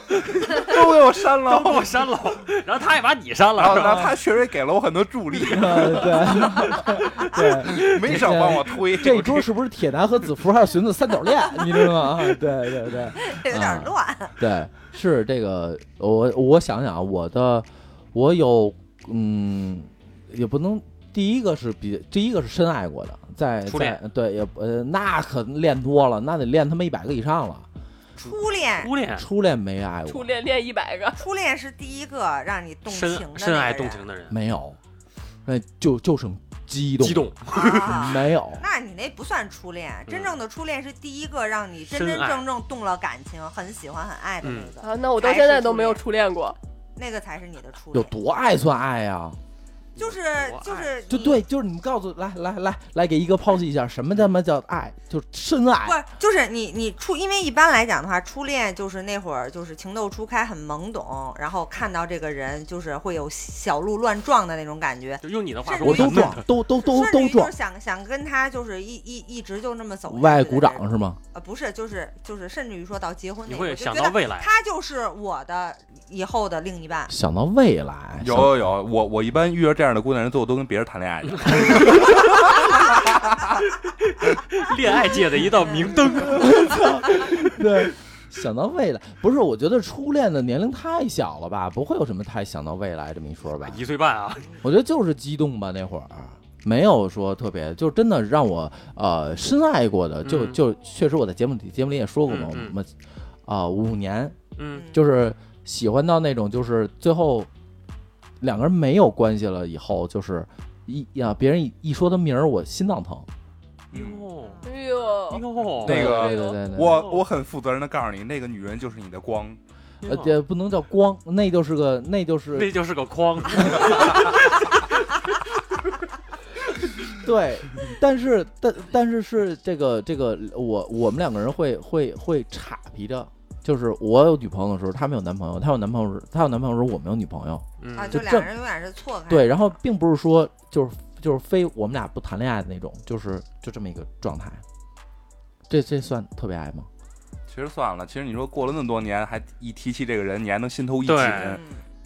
[SPEAKER 1] 都给我删
[SPEAKER 2] 都
[SPEAKER 1] 了，
[SPEAKER 2] 把我删了，然后他也把你删了，
[SPEAKER 1] 然后他确实也给了我很多助力，*laughs*
[SPEAKER 4] 对对，
[SPEAKER 1] 没少帮我推。
[SPEAKER 4] 这一桌是不是铁男和子服还有寻子三角恋？你知道吗？啊对对对。
[SPEAKER 3] 有点乱。
[SPEAKER 4] 对，是这个，我我想想啊，我的我有，嗯，也不能，第一个是比第一个是深爱过的，在
[SPEAKER 2] 初
[SPEAKER 4] 在对也呃那可练多了，那得练他妈一百个以上了。
[SPEAKER 3] 初恋，
[SPEAKER 2] 初恋
[SPEAKER 4] 初恋没爱过，
[SPEAKER 6] 初恋练一百个，
[SPEAKER 3] 初恋是第一个让你动情
[SPEAKER 2] 深爱
[SPEAKER 3] 人
[SPEAKER 2] 动情的人，
[SPEAKER 4] 没有，那就就剩激动，
[SPEAKER 2] 激动，
[SPEAKER 3] 啊。*laughs*
[SPEAKER 4] 没有。
[SPEAKER 3] 那你那不算初恋，真正的初恋是第一个让你真真正正动了感情、很喜欢、很爱的那个。
[SPEAKER 6] 啊，那我到现在都没有初恋过。
[SPEAKER 3] 那个才是你的初恋有。
[SPEAKER 4] 多爱算爱呀？
[SPEAKER 3] 就是就是
[SPEAKER 4] 就对，就是你们告诉来来来来给一哥剖析一下，什么他妈叫爱？就是深爱
[SPEAKER 3] 不。就是你你初，因为一般来讲的话，初恋就是那会儿就是情窦初开，很懵懂，然后看到这个人就是会有小鹿乱撞的那种感觉，
[SPEAKER 2] 就用你的话
[SPEAKER 3] 甚
[SPEAKER 2] 说，
[SPEAKER 3] 至于
[SPEAKER 2] 我
[SPEAKER 4] 都撞，都都都都撞
[SPEAKER 3] 就是。想想跟他就是一一一直就那么走
[SPEAKER 4] 外鼓掌是吗？
[SPEAKER 3] 呃，不是，就是就是，甚至于说到结婚
[SPEAKER 2] 你会想到未来。
[SPEAKER 3] 他就是我的以后的另一半。
[SPEAKER 4] 想到未来，
[SPEAKER 1] 有有有，我我一般遇到这样的姑娘人，最后都跟别人谈恋爱去了。*laughs*
[SPEAKER 2] 恋爱界的一道明灯。*laughs*
[SPEAKER 4] 对，想到未来，不是？我觉得初恋的年龄太小了吧，不会有什么太想到未来这么一说吧？
[SPEAKER 2] 一岁半啊，
[SPEAKER 4] 我觉得就是激动吧，那会儿没有说特别，就真的让我呃深爱过的，就
[SPEAKER 2] 嗯
[SPEAKER 4] 就确实我在节目里节目里也说过嘛，我们啊五年
[SPEAKER 2] 嗯，
[SPEAKER 4] 就是喜欢到那种就是最后两个人没有关系了以后，就是一呀别人一一说他名儿，我心脏疼。
[SPEAKER 2] 哟
[SPEAKER 6] 哎呦，
[SPEAKER 2] 哟，
[SPEAKER 1] 那个
[SPEAKER 4] 对对对对，
[SPEAKER 1] 我我很负责任的告诉你，那个女人就是你的光。
[SPEAKER 4] 呃也不能叫光，那就是个那就是
[SPEAKER 2] 那就是个框。*laughs*
[SPEAKER 4] 对，但是但但是是这个这个我我们两个人会会会岔皮着，就是我有女朋友的时候，她没有男朋友；她有男朋友时，她有男朋友的时候，我没有女朋友。
[SPEAKER 2] 嗯
[SPEAKER 3] 啊，就两
[SPEAKER 4] 就正
[SPEAKER 3] 个人永远是错开。
[SPEAKER 4] 对，然后并不是说就是就是非我们俩不谈恋爱的那种，就是就这么一个状态。这这算特别爱吗？
[SPEAKER 1] 其实算了，其实你说过了那么多年，还一提起这个人，你还能心头一紧。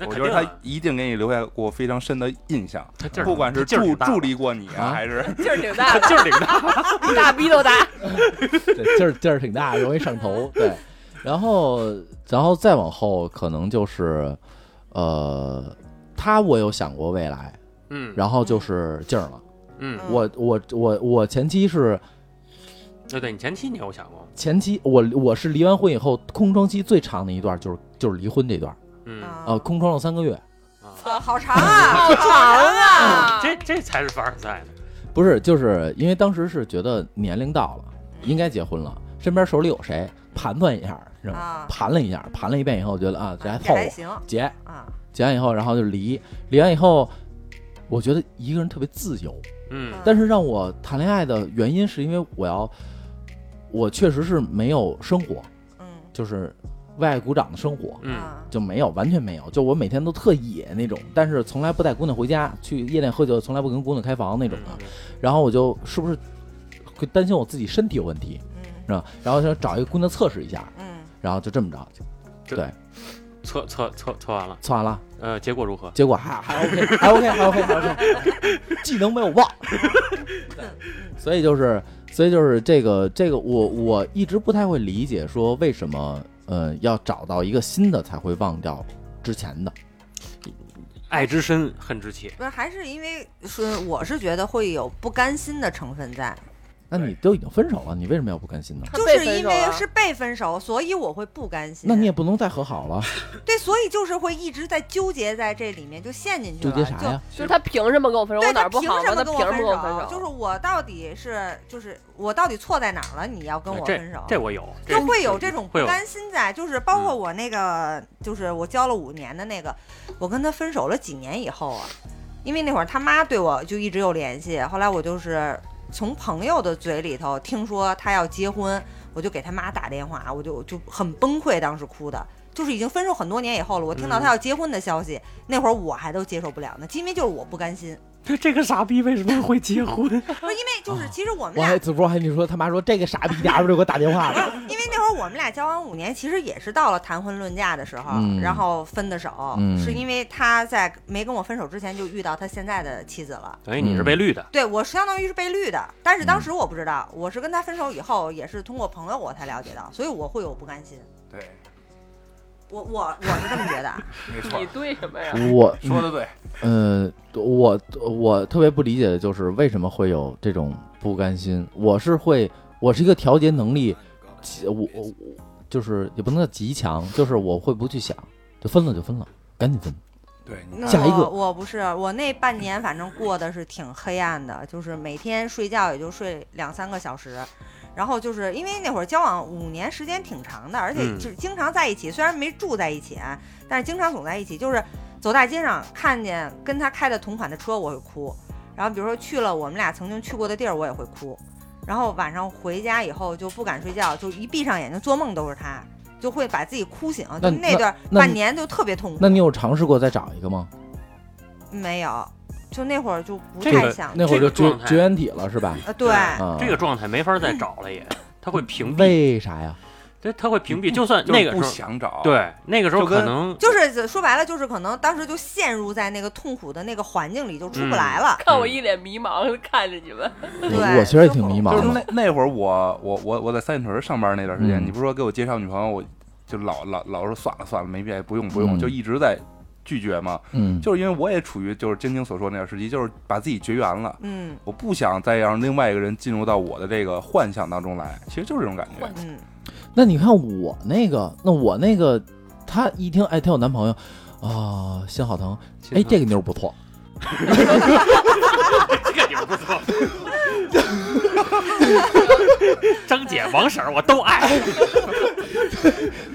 [SPEAKER 1] 我觉得他一定给你留下过非常深的印象，
[SPEAKER 2] 他劲儿
[SPEAKER 1] 不管是助
[SPEAKER 2] 他劲儿大
[SPEAKER 1] 助力过你
[SPEAKER 4] 啊
[SPEAKER 1] 啊，还是 *laughs*
[SPEAKER 6] 劲儿挺大
[SPEAKER 2] 劲儿挺大。*laughs*
[SPEAKER 6] 比大逼都大。*laughs*
[SPEAKER 4] 对，劲儿劲儿挺大，容易上头。对，然后然后再往后，可能就是呃，他我有想过未来，
[SPEAKER 2] 嗯，
[SPEAKER 4] 然后就是静儿了。
[SPEAKER 2] 嗯，
[SPEAKER 4] 我我我我前期是
[SPEAKER 2] 对对，你前期你有想过？
[SPEAKER 4] 前期，我我是离完婚以后空窗期最长的一段就是就是离婚这段，
[SPEAKER 2] 嗯，
[SPEAKER 4] 呃，空窗了三个月。
[SPEAKER 3] 啊，好长啊，
[SPEAKER 6] 好长啊！*laughs*
[SPEAKER 2] 这这才是凡尔赛呢。
[SPEAKER 4] 不是，就是因为当时是觉得年龄到了，应该结婚了，身边手里有谁，盘算一下，是盘了一下，盘了一遍以后，我觉得啊，这还凑合，结
[SPEAKER 3] 啊，
[SPEAKER 4] 结完以后，然后就离，离完以后，我觉得一个人特别自由，
[SPEAKER 2] 嗯。
[SPEAKER 4] 但是让我谈恋爱的原因是因为我要，我确实是没有生活，
[SPEAKER 3] 嗯。
[SPEAKER 4] 就是为爱鼓掌的生活，
[SPEAKER 2] 嗯。
[SPEAKER 3] 啊。
[SPEAKER 4] 就没有，完全没有。就我每天都特野那种，但是从来不带姑娘回家，去夜店喝酒，从来不跟姑娘开房那种的。然后我就是不是会担心我自己身体有问题，
[SPEAKER 3] 嗯。
[SPEAKER 4] 是吧？然后想找一个姑娘测试一下，
[SPEAKER 3] 嗯，
[SPEAKER 4] 然后就这么着，对，
[SPEAKER 2] 测测测测完了，
[SPEAKER 4] 测完了，
[SPEAKER 2] 呃，结果如何？
[SPEAKER 4] 结果还还 OK，还 OK，还 OK，还 OK，技能没有忘。*laughs* 所以就是，所以就是这个这个，我我一直不太会理解，说为什么呃要找到一个新的才会忘掉之前的。
[SPEAKER 2] 爱之深，恨之切。
[SPEAKER 3] 不是，还是因为是我是觉得会有不甘心的成分在，
[SPEAKER 4] 那你都已经分手了，你为什么要不甘心呢？
[SPEAKER 3] 就是因为是被分手，所以我会不甘心。
[SPEAKER 4] 那你也不能再和好了，*laughs*
[SPEAKER 3] 对，所以就是会一直在纠结在这里面，就陷进去
[SPEAKER 4] 纠
[SPEAKER 3] 了。
[SPEAKER 4] 结啥呀？
[SPEAKER 6] 就是他凭什么跟我分手？
[SPEAKER 3] 对
[SPEAKER 6] 我哪儿不好？
[SPEAKER 3] 他凭什么跟我分
[SPEAKER 6] 手？
[SPEAKER 3] 就是我到底是就是我到底错在哪儿了？你要跟我分手？
[SPEAKER 2] 这我有，
[SPEAKER 3] 就会有这种不甘心在，就是包括我那个，就是我交了五年的那个，我跟他分手了几年以后啊，因为那会儿他妈对我就一直有联系，后来我就是从朋友的嘴里头听说他要结婚，我就给他妈打电话，我就就很崩溃，当时哭的。就是已经分手很多年以后了，我听到他要结婚的消息，那会儿我还都接受不了呢，因为就是我不甘心，
[SPEAKER 2] 这 *laughs* 这个傻逼为什么会结婚？*laughs*
[SPEAKER 3] 不是因为就是其实我们俩
[SPEAKER 4] 我还只不过还你说他妈说这个傻逼家伙就给我打电话了，*laughs*
[SPEAKER 3] 因为那会儿我们俩交往五年，其实也是到了谈婚论嫁的时候，
[SPEAKER 4] 嗯
[SPEAKER 3] 然后分的手，
[SPEAKER 4] 嗯
[SPEAKER 3] 是因为他在没跟我分手之前就遇到他现在的妻子了。
[SPEAKER 2] 等于你是被绿的。
[SPEAKER 3] 对我相当于是被绿的，但是当
[SPEAKER 4] 嗯
[SPEAKER 3] 时我不知道，我是跟他分手以后，也是通过朋友我才了解到，所以我会有不甘心。
[SPEAKER 1] 对，
[SPEAKER 3] 我我我是这么觉得，*laughs*
[SPEAKER 1] 没错
[SPEAKER 6] 你，对什么呀？
[SPEAKER 4] 我 *laughs*
[SPEAKER 1] 说的对，
[SPEAKER 4] 呃，我我特别不理解的就是为什么会有这种不甘心。我是会，我是一个调节能力，极我我我就是也不能叫极强，就是我会不去想，就分了就分了，赶紧分。
[SPEAKER 1] 对，
[SPEAKER 3] 那
[SPEAKER 4] 下一个
[SPEAKER 3] 我我不是，我那半年反正过的是挺黑暗的，就是每天睡觉也就睡两三个小时，然后就是因为那会儿交往五年时间挺长的，而且
[SPEAKER 2] 嗯
[SPEAKER 3] 就是经常在一起，虽然没住在一起啊，但是经常总在一起。就是走大街上看见跟他开的同款的车，我会哭。然后比如说去了我们俩曾经去过的地儿，我也会哭。然后晚上回家以后就不敢睡觉，就一闭上眼睛做梦都是他，就会把自己哭醒。
[SPEAKER 4] 那
[SPEAKER 3] 就那段半年就特别痛苦。
[SPEAKER 4] 那你有尝试过再找一个吗？
[SPEAKER 3] 没有？就那会儿就不太想。
[SPEAKER 4] 那会儿就绝绝缘体了是吧？
[SPEAKER 3] 呃，对，
[SPEAKER 4] 啊，
[SPEAKER 2] 这个状态没法再找了也，他会屏蔽，
[SPEAKER 4] 为啥呀？
[SPEAKER 2] 对他会屏蔽，就算那个时候，
[SPEAKER 1] 想找，，
[SPEAKER 2] 对，那个时候可能
[SPEAKER 3] 就是说白了，就是可能当时就陷入在那个痛苦的那个环境里，就出不来了。
[SPEAKER 6] 看我一脸迷茫看着你们，
[SPEAKER 4] 我
[SPEAKER 3] 对
[SPEAKER 4] 我其实也挺迷茫
[SPEAKER 1] 就是。那那会儿我我我我在三里屯上班那段时间，
[SPEAKER 4] 嗯
[SPEAKER 1] 你不是说给我介绍女朋友，我就老老老说算了算了，没必要，不用不用，
[SPEAKER 4] 嗯
[SPEAKER 1] 就一直在拒绝嘛。
[SPEAKER 4] 嗯，
[SPEAKER 1] 就是因为我也处于就是晶晶所说的那个时期，就是把自己绝缘了，
[SPEAKER 3] 嗯
[SPEAKER 1] 我不想再让另外一个人进入到我的这个幻想当中来，其实就是这种感觉。
[SPEAKER 3] 嗯，
[SPEAKER 4] 那你看我那个，那我那个，他一听哎，他有男朋友啊，心好疼。哎，这个妞不错，
[SPEAKER 2] 这个你们不错。张姐、王婶儿我都爱，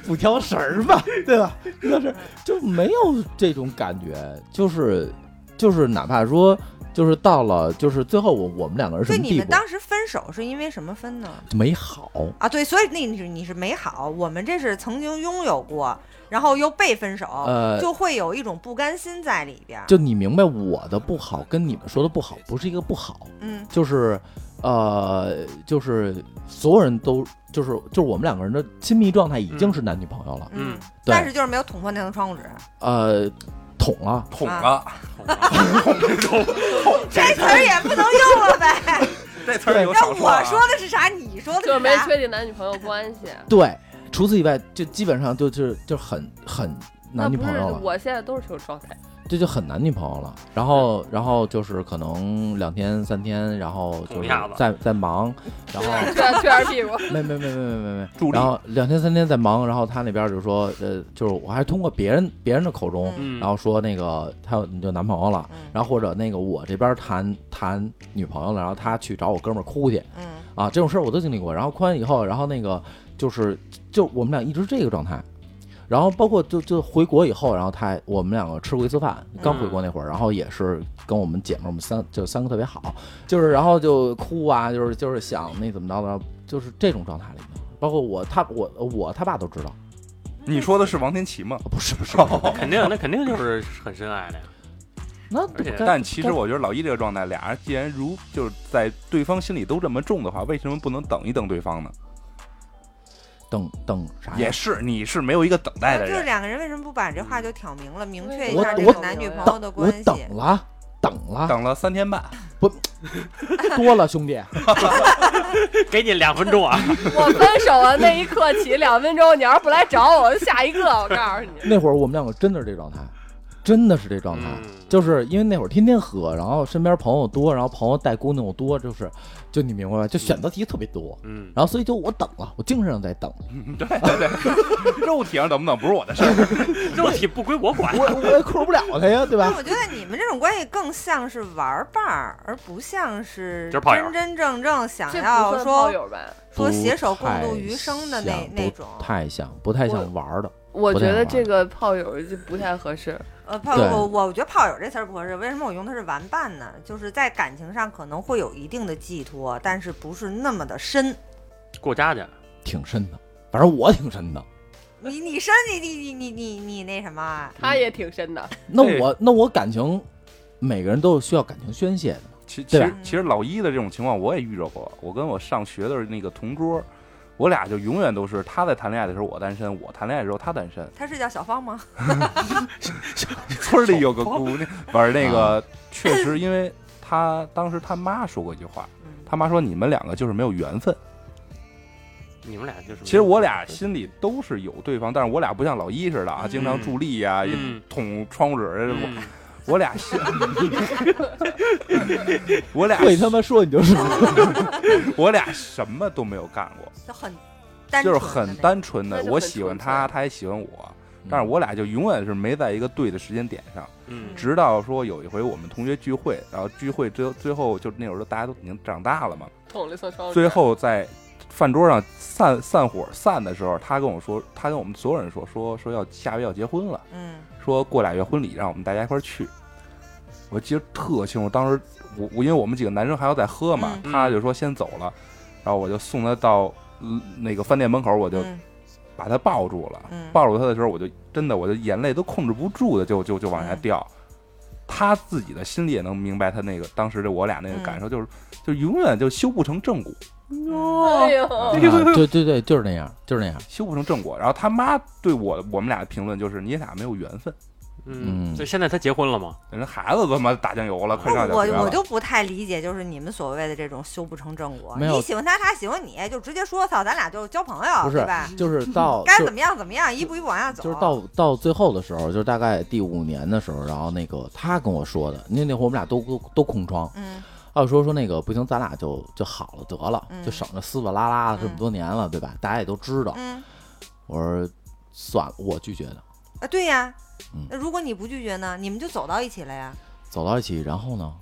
[SPEAKER 4] 不挑食儿吧，*laughs* 对吧？就是就没有这种感觉，就是就是哪怕说就是到了就是最后我我们两个人什
[SPEAKER 3] 对，
[SPEAKER 4] 么地步
[SPEAKER 3] 你们当时分手是因为什么分呢？
[SPEAKER 4] 没好，
[SPEAKER 3] 啊，对，所以那你是你是没好，我们这是曾经拥有过，然后又被分手，
[SPEAKER 4] 呃，
[SPEAKER 3] 就会有一种不甘心在里边儿。
[SPEAKER 4] 就你明白我的不好跟你们说的不好不是一个不好，
[SPEAKER 3] 嗯。
[SPEAKER 4] 就是呃就是所有人都就是就是我们两个人的亲密状态已经是男女朋友了，
[SPEAKER 3] 嗯
[SPEAKER 2] 嗯，
[SPEAKER 4] 对。
[SPEAKER 3] 但是就是没有捅破那层窗户纸，
[SPEAKER 4] 呃，捅了。
[SPEAKER 1] 捅了，
[SPEAKER 3] 这词儿也不能用了呗。
[SPEAKER 1] 这词儿有
[SPEAKER 3] 那
[SPEAKER 1] 少说啊。
[SPEAKER 3] 我说的是啥？你说的
[SPEAKER 6] 就是没
[SPEAKER 3] 啥？
[SPEAKER 6] 确定男女朋友关系。
[SPEAKER 4] 对，除此以外，就基本上就是就很很男女朋友了，
[SPEAKER 6] 我现在都是这种状态，
[SPEAKER 4] 这就很男女朋友了。然后然后就是可能两天三天，然后就是在在忙，然后
[SPEAKER 6] 撅撅屁股。
[SPEAKER 4] 没没没没没没没，然后两天三天在忙，然后他那边就说呃，就是我还通过别人别人的口中，
[SPEAKER 2] 嗯，
[SPEAKER 4] 然后说那个他有你就男朋友了。
[SPEAKER 3] 嗯
[SPEAKER 4] 然后或者那个我这边谈谈女朋友了，然后他去找我哥们儿哭去
[SPEAKER 3] 嗯
[SPEAKER 4] 啊，这种事儿我都经历过。然后哭完以后，然后那个就是就我们俩一直这个状态，然后包括就就回国以后，然后他我们两个吃过一次饭，刚回国那会儿，然后也是跟我们姐妹，我们三就三个特别好，就是然后就哭啊，就是就是想那怎么着的，就是这种状态里面。包括我他我我他爸都知道，
[SPEAKER 1] 你说的是王天琪吗？
[SPEAKER 4] 不是 *laughs* 不是，
[SPEAKER 2] 肯定那肯定就是很深爱的呀。
[SPEAKER 4] 那
[SPEAKER 1] 但其实我觉得老一这个状态，俩人既然如就是在对方心里都这么重的话，为什么不能等一等对方呢？
[SPEAKER 4] 等等啥？
[SPEAKER 1] 也是，你是没有一个等待的
[SPEAKER 3] 就是。两个人为什么不把这话就挑明了，明确一
[SPEAKER 4] 我
[SPEAKER 3] 下这
[SPEAKER 4] 我
[SPEAKER 3] 个男女朋友的关系？
[SPEAKER 4] 等了等了
[SPEAKER 1] 等了三天半，不
[SPEAKER 4] 多了兄弟，*laughs*
[SPEAKER 2] 给你两分钟啊！*laughs*
[SPEAKER 6] 我分手的那一刻起两分钟，你要是不来找我，下一个我告诉你。
[SPEAKER 4] 那会儿我们两个真的是这状态，真的是这状态。
[SPEAKER 2] 嗯
[SPEAKER 4] 就是因为那会儿天天喝，然后身边朋友多，然后朋友带姑娘又多，就是，就你明白吧？就选择题特别多，
[SPEAKER 2] 嗯，
[SPEAKER 4] 然后所以就我等了，我精神上在等，
[SPEAKER 1] 对 *laughs* 对对，*laughs* 肉体上等不等不是我的事儿。*laughs*
[SPEAKER 2] 肉体不归我管。
[SPEAKER 4] 我我也控制不了他呀，对吧？
[SPEAKER 3] 但我觉得你们这种关系更像是玩伴儿，而不像是真真正正想要说？说携手共度余生的那那种。
[SPEAKER 4] 太像，不太像玩儿的。
[SPEAKER 6] 我觉得这个炮友就不太合适。
[SPEAKER 3] 呃，炮
[SPEAKER 4] 对
[SPEAKER 3] 我我觉得炮友这词儿不合适，为什么我用的是玩伴呢？就是在感情上可能会有一定的寄托，但是不是那么的深。
[SPEAKER 2] 过家家，
[SPEAKER 4] 挺深的，反正我挺深的。
[SPEAKER 3] 你你深，你你你你你你那什么啊？
[SPEAKER 6] 他也挺深的，
[SPEAKER 4] 那我那我感情，每个人都是需要感情宣泄的。
[SPEAKER 1] 其其实其实老一的这种情况我也遇着过。我跟我上学的那个同桌，我俩就永远都是他在谈恋爱的时候我单身，我谈恋爱的时候他单身。
[SPEAKER 3] 他是叫小芳吗？*laughs*
[SPEAKER 1] 村里有个姑娘，不是那
[SPEAKER 4] 啊
[SPEAKER 1] 个，*laughs* 确实因为他当时他妈说过一句话，
[SPEAKER 3] 嗯
[SPEAKER 1] 他妈说你们两个就是没有缘分。
[SPEAKER 2] 你们俩就是。
[SPEAKER 1] 其实我俩心里都是有对方，但是我俩不像老一似的啊，
[SPEAKER 3] 嗯
[SPEAKER 1] 经常助力呀、捅窗户纸。
[SPEAKER 2] 嗯
[SPEAKER 1] 我俩心，我俩
[SPEAKER 4] 会他妈说你就说，
[SPEAKER 1] 我俩什么都没有干过，
[SPEAKER 3] 就很单
[SPEAKER 1] 就是很单纯的我喜欢他，他也喜欢我，但是我俩就永远是没在一个对的时间点上。
[SPEAKER 2] 嗯
[SPEAKER 1] 直到说有一回我们同学聚会，然后聚会之后最后就那会儿大家都已经长大了嘛。*laughs* 最后在饭桌上散散伙散的时候，他跟我说，他跟我们所有人说，说说要下月要结婚了，
[SPEAKER 3] 嗯
[SPEAKER 1] 说过俩月婚礼，让我们大家一块儿去。我记得特清楚，当时我我因为我们几个男生还要再喝嘛，
[SPEAKER 2] 嗯
[SPEAKER 1] 他就说先走了，然后我就送他到、嗯那个饭店门口，我就
[SPEAKER 3] 嗯
[SPEAKER 1] 把他抱住了。
[SPEAKER 3] 嗯
[SPEAKER 1] 抱住他的时候，我就真的我的眼泪都控制不住的就就就往下掉。他自己的心里也能明白他那个当时的我俩那个感受，就是就永远就修不成正果，
[SPEAKER 6] 哎呦，
[SPEAKER 4] 啊对对对，就是那样，就是那样。
[SPEAKER 1] 修不成正果。然后他妈对我我们俩的评论就是你俩没有缘分，
[SPEAKER 2] 嗯，
[SPEAKER 4] 嗯
[SPEAKER 2] 就现在他结婚了吗？
[SPEAKER 1] 人孩子他妈打酱油了，快上小学了。
[SPEAKER 3] 我我就不太理解，就是你们所谓的这种修不成正果。
[SPEAKER 4] 没有
[SPEAKER 3] 你喜欢他，他喜欢你，就直接说操，咱俩就交朋友，
[SPEAKER 4] 不是
[SPEAKER 3] 对吧？
[SPEAKER 4] 就是到 *laughs* 就
[SPEAKER 3] 该怎么样怎么样，一步一步往下走。
[SPEAKER 4] 就是到到最后的时候，就是大概第五年的时候，然后那个他跟我说的，那那会儿我们俩都都都空窗，
[SPEAKER 3] 嗯
[SPEAKER 4] 他就说说那个不行，咱俩就就好了得了，
[SPEAKER 3] 嗯
[SPEAKER 4] 就省着撕吧拉拉的这么多年了，对吧？大家也都知道。
[SPEAKER 3] 嗯
[SPEAKER 4] 我说算了，我拒绝的，
[SPEAKER 3] 啊，对呀
[SPEAKER 4] 嗯。
[SPEAKER 3] 那如果你不拒绝呢，你们就走到一起了呀，
[SPEAKER 4] 走到一起，然后呢？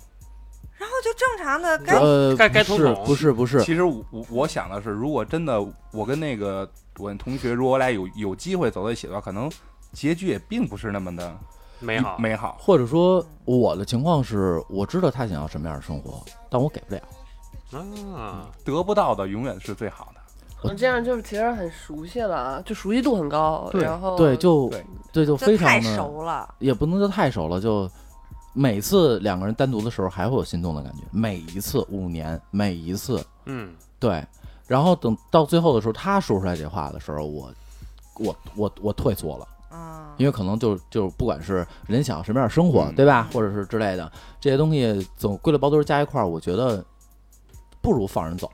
[SPEAKER 3] 然后就正常的该
[SPEAKER 4] 呃，
[SPEAKER 2] 该该
[SPEAKER 4] 不是
[SPEAKER 2] 同统
[SPEAKER 4] 不是不是，
[SPEAKER 1] 其实我我我想的是，如果真的我跟那个我那同学，如果我俩有有机会走到一起的话，可能结局也并不是那么的
[SPEAKER 2] 美好，
[SPEAKER 1] 美好。
[SPEAKER 4] 或者说我的情况是，我知道他想要什么样的生活，但我给不了。
[SPEAKER 2] 啊，
[SPEAKER 1] 得不到的永远是最好的。
[SPEAKER 6] 我这样就是其实很熟悉了啊，就熟悉度很高，
[SPEAKER 1] 对
[SPEAKER 6] 然后
[SPEAKER 4] 对，就
[SPEAKER 1] 对
[SPEAKER 4] 对就非常的，
[SPEAKER 3] 熟了。
[SPEAKER 4] 也不能说太熟了，就每次两个人单独的时候还会有心动的感觉，每一次五年，每一次
[SPEAKER 2] 嗯，
[SPEAKER 4] 对，然后等到最后的时候，他说出来这话的时候，我我我我退缩了，
[SPEAKER 3] 嗯，
[SPEAKER 4] 因为可能就就不管是人想要什么样的生活，
[SPEAKER 1] 嗯
[SPEAKER 4] 对吧，或者是之类的这些东西，总归了包堆儿加一块儿，我觉得不如放人走。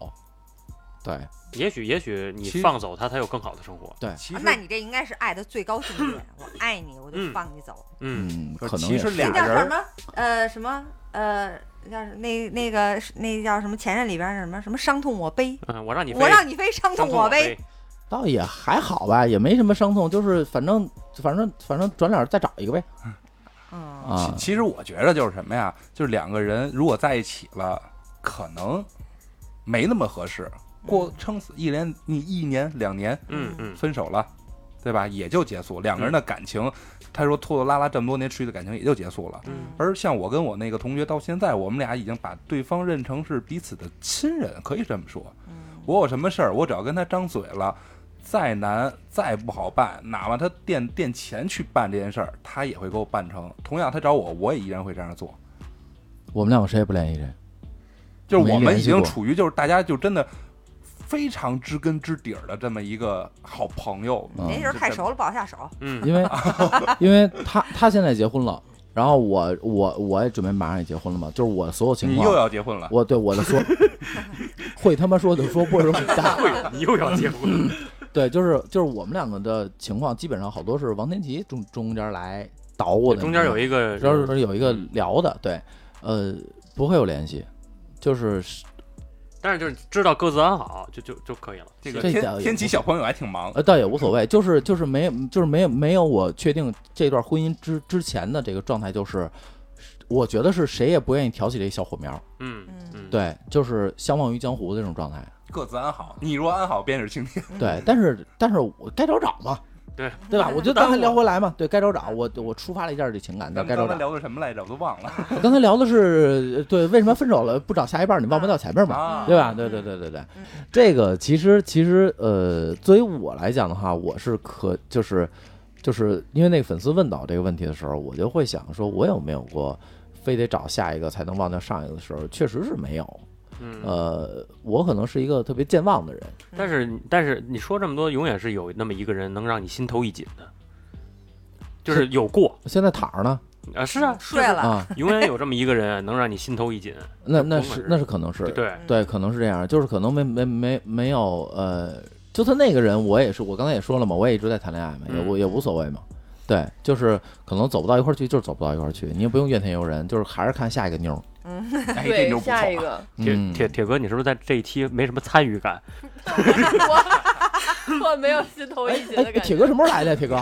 [SPEAKER 4] 对
[SPEAKER 2] 也许也许你放走他，才有更好的生活。
[SPEAKER 4] 对，
[SPEAKER 1] 其实
[SPEAKER 3] 那你这应该是爱的最高境界。我爱你，我就
[SPEAKER 2] 嗯
[SPEAKER 3] 放你走。
[SPEAKER 2] 嗯，
[SPEAKER 4] 可能也是
[SPEAKER 1] 其实俩人
[SPEAKER 3] 叫什么？呃，什么？呃，叫那那个那叫什么？前任里边儿什么什么伤痛我背，
[SPEAKER 2] 嗯，我让你飞，
[SPEAKER 3] 我让你飞，伤
[SPEAKER 2] 痛
[SPEAKER 3] 我背。
[SPEAKER 2] 背。
[SPEAKER 4] 倒也还好吧，也没什么伤痛，就是反正反正反正转脸再找一个呗
[SPEAKER 1] 其。其实我觉得就是什么呀？就是两个人如果在一起了，可能没那么合适，过撑死一连你一年两年
[SPEAKER 2] 嗯嗯，
[SPEAKER 1] 分手了，对吧？也就结束，两个人的感情，他说拖拖拉拉这么多年持续的感情也就结束了。
[SPEAKER 2] 嗯
[SPEAKER 1] 而像我跟我那个同学到现在，我们俩已经把对方认成是彼此的亲人，可以这么说。
[SPEAKER 3] 嗯
[SPEAKER 1] 我有什么事儿，我只要跟他张嘴了，再难再不好办，哪怕他垫垫钱去办这件事儿，他也会给我办成。同样，他找我，我也依然会这样做。
[SPEAKER 4] 我们两个谁也不联系谁，
[SPEAKER 1] 就是我们已经处于就是大家就真的非常知根知底儿的这么一个好朋友。
[SPEAKER 4] 嗯
[SPEAKER 3] 那时候太熟了，不好下手。
[SPEAKER 2] 嗯，
[SPEAKER 4] 因为 *laughs* 因为他他现在结婚了，然后我我我也准备马上也结婚了嘛，就是我所有情况
[SPEAKER 1] 你又，要结婚了，
[SPEAKER 4] 我对我的说 *laughs* 会他妈说就说，不会说。
[SPEAKER 2] 你又要结婚，
[SPEAKER 4] 对，就是就是我们两个的情况，基本上好多是王天琪中中间来捣我的，
[SPEAKER 2] 中间有一个，
[SPEAKER 4] 主要是有一个聊的，对，呃，不会有联系，就是
[SPEAKER 2] 但是就是知道各自安好就就就可以了。
[SPEAKER 1] 这个天天启小朋友还挺忙。
[SPEAKER 4] 呃，倒也无所谓，就是就是没有就是没有没有我确定这段婚姻之之前的这个状态，就是我觉得是谁也不愿意挑起这小火苗，
[SPEAKER 2] 嗯
[SPEAKER 3] 嗯
[SPEAKER 2] 嗯，
[SPEAKER 4] 对，就是相忘于江湖的这种状态，
[SPEAKER 1] 各自安好，你若安好，便是晴天。*laughs*
[SPEAKER 4] 对，但是但是我该找找嘛，
[SPEAKER 2] 对
[SPEAKER 4] 对吧？我就刚才聊回来嘛，对该找找，我我触发了一下这情感，
[SPEAKER 1] 咱
[SPEAKER 4] 该找找。
[SPEAKER 1] 们刚才聊的什么来着？我都忘了
[SPEAKER 4] 我刚才聊的是对为什么分手了不找下一半，你忘不掉前面嘛？
[SPEAKER 1] 啊。
[SPEAKER 4] 对吧？对对对对对
[SPEAKER 3] 嗯，
[SPEAKER 4] 这个其实其实呃，作为我来讲的话，我是可就是就是因为那个粉丝问到这个问题的时候，我就会想说，我有没有过非得找下一个才能忘掉上一个的时候？确实是没有。
[SPEAKER 2] 嗯，
[SPEAKER 4] 呃，我可能是一个特别健忘的人，
[SPEAKER 2] 但是但是你说这么多，永远是有那么一个人能让你心头一紧的，就是有过。
[SPEAKER 4] 现在躺着呢。
[SPEAKER 2] 啊，是啊，
[SPEAKER 3] 睡了，
[SPEAKER 4] 啊，
[SPEAKER 2] 永远有这么一个人能让你心头一紧。*laughs*
[SPEAKER 4] 那那
[SPEAKER 2] 是
[SPEAKER 4] 是那是可能是。
[SPEAKER 2] 对，
[SPEAKER 4] 对，可能是这样，就是可能没没没没有呃，就他那个人，我也是，我刚才也说了嘛，我也一直在谈恋爱嘛，也
[SPEAKER 2] 嗯。
[SPEAKER 4] 无也无所谓嘛。对，就是可能走不到一块儿去，就是走不到一块儿去，你也不用怨天尤人，就是还是看下一个妞儿。
[SPEAKER 3] 嗯，
[SPEAKER 1] 哎，
[SPEAKER 6] 对下一个，
[SPEAKER 2] 铁
[SPEAKER 4] 嗯
[SPEAKER 2] 铁铁哥，你是不是在这一期没什么参与感？*laughs*
[SPEAKER 6] 我我没有心头
[SPEAKER 4] 哎
[SPEAKER 6] 一紧的
[SPEAKER 4] 哎，
[SPEAKER 6] 感觉。
[SPEAKER 4] 铁哥什么时候来的？铁哥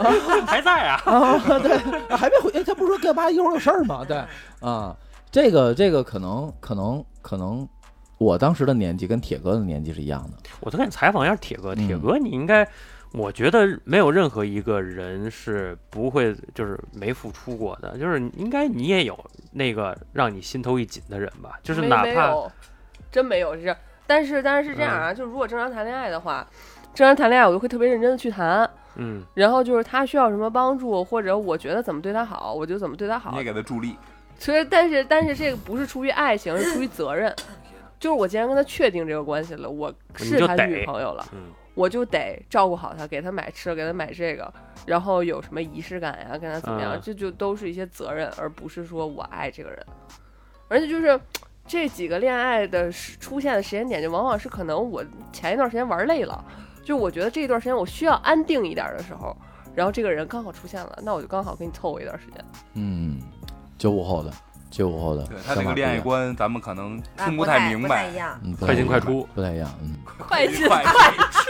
[SPEAKER 4] *laughs*
[SPEAKER 2] 还在啊？
[SPEAKER 4] 啊，对，还没回，哎他不是说干嘛一会儿有事儿吗？对啊，这个这个可能可能可能我当时的年纪跟铁哥的年纪是一样的。
[SPEAKER 2] 我再给你采访一下铁哥，铁
[SPEAKER 4] 嗯
[SPEAKER 2] 哥你应该，我觉得没有任何一个人是不会就是没付出过的，就是应该你也有那个让你心头一紧的人吧，就是哪怕
[SPEAKER 6] 真没有是，但是但是是这样啊，就如果正常谈恋爱的话，正常谈恋爱我就会特别认真的去谈，
[SPEAKER 2] 嗯。
[SPEAKER 6] 然后就是他需要什么帮助，或者我觉得怎么对他好，我就怎么对他好
[SPEAKER 1] 你也。给他助力，
[SPEAKER 6] 所以，但是但是这个不是出于爱情，是出于责任。就是我既然跟他确定这个关系了，我是他女朋友了，
[SPEAKER 2] 嗯
[SPEAKER 6] 我就得照顾好他，给他买吃的，给他买这个，然后有什么仪式感呀，跟他怎么样，
[SPEAKER 2] 嗯
[SPEAKER 6] 这就都是一些责任，而不是说我爱这个人。而且就是这几个恋爱的出现的时间点，就往往是可能我前一段时间玩累了，就我觉得这一段时间我需要安定一点的时候，然后这个人刚好出现了，那我就刚好给你凑合一段时间。
[SPEAKER 4] 嗯，九五后的，九五后的
[SPEAKER 1] 对他这个恋爱观，咱们可能
[SPEAKER 3] 啊
[SPEAKER 1] 听
[SPEAKER 3] 不不
[SPEAKER 1] 太明白
[SPEAKER 3] 太一。样。
[SPEAKER 4] 嗯，不
[SPEAKER 2] 快进快出，
[SPEAKER 4] 不太一样，嗯，
[SPEAKER 6] 快进
[SPEAKER 1] 快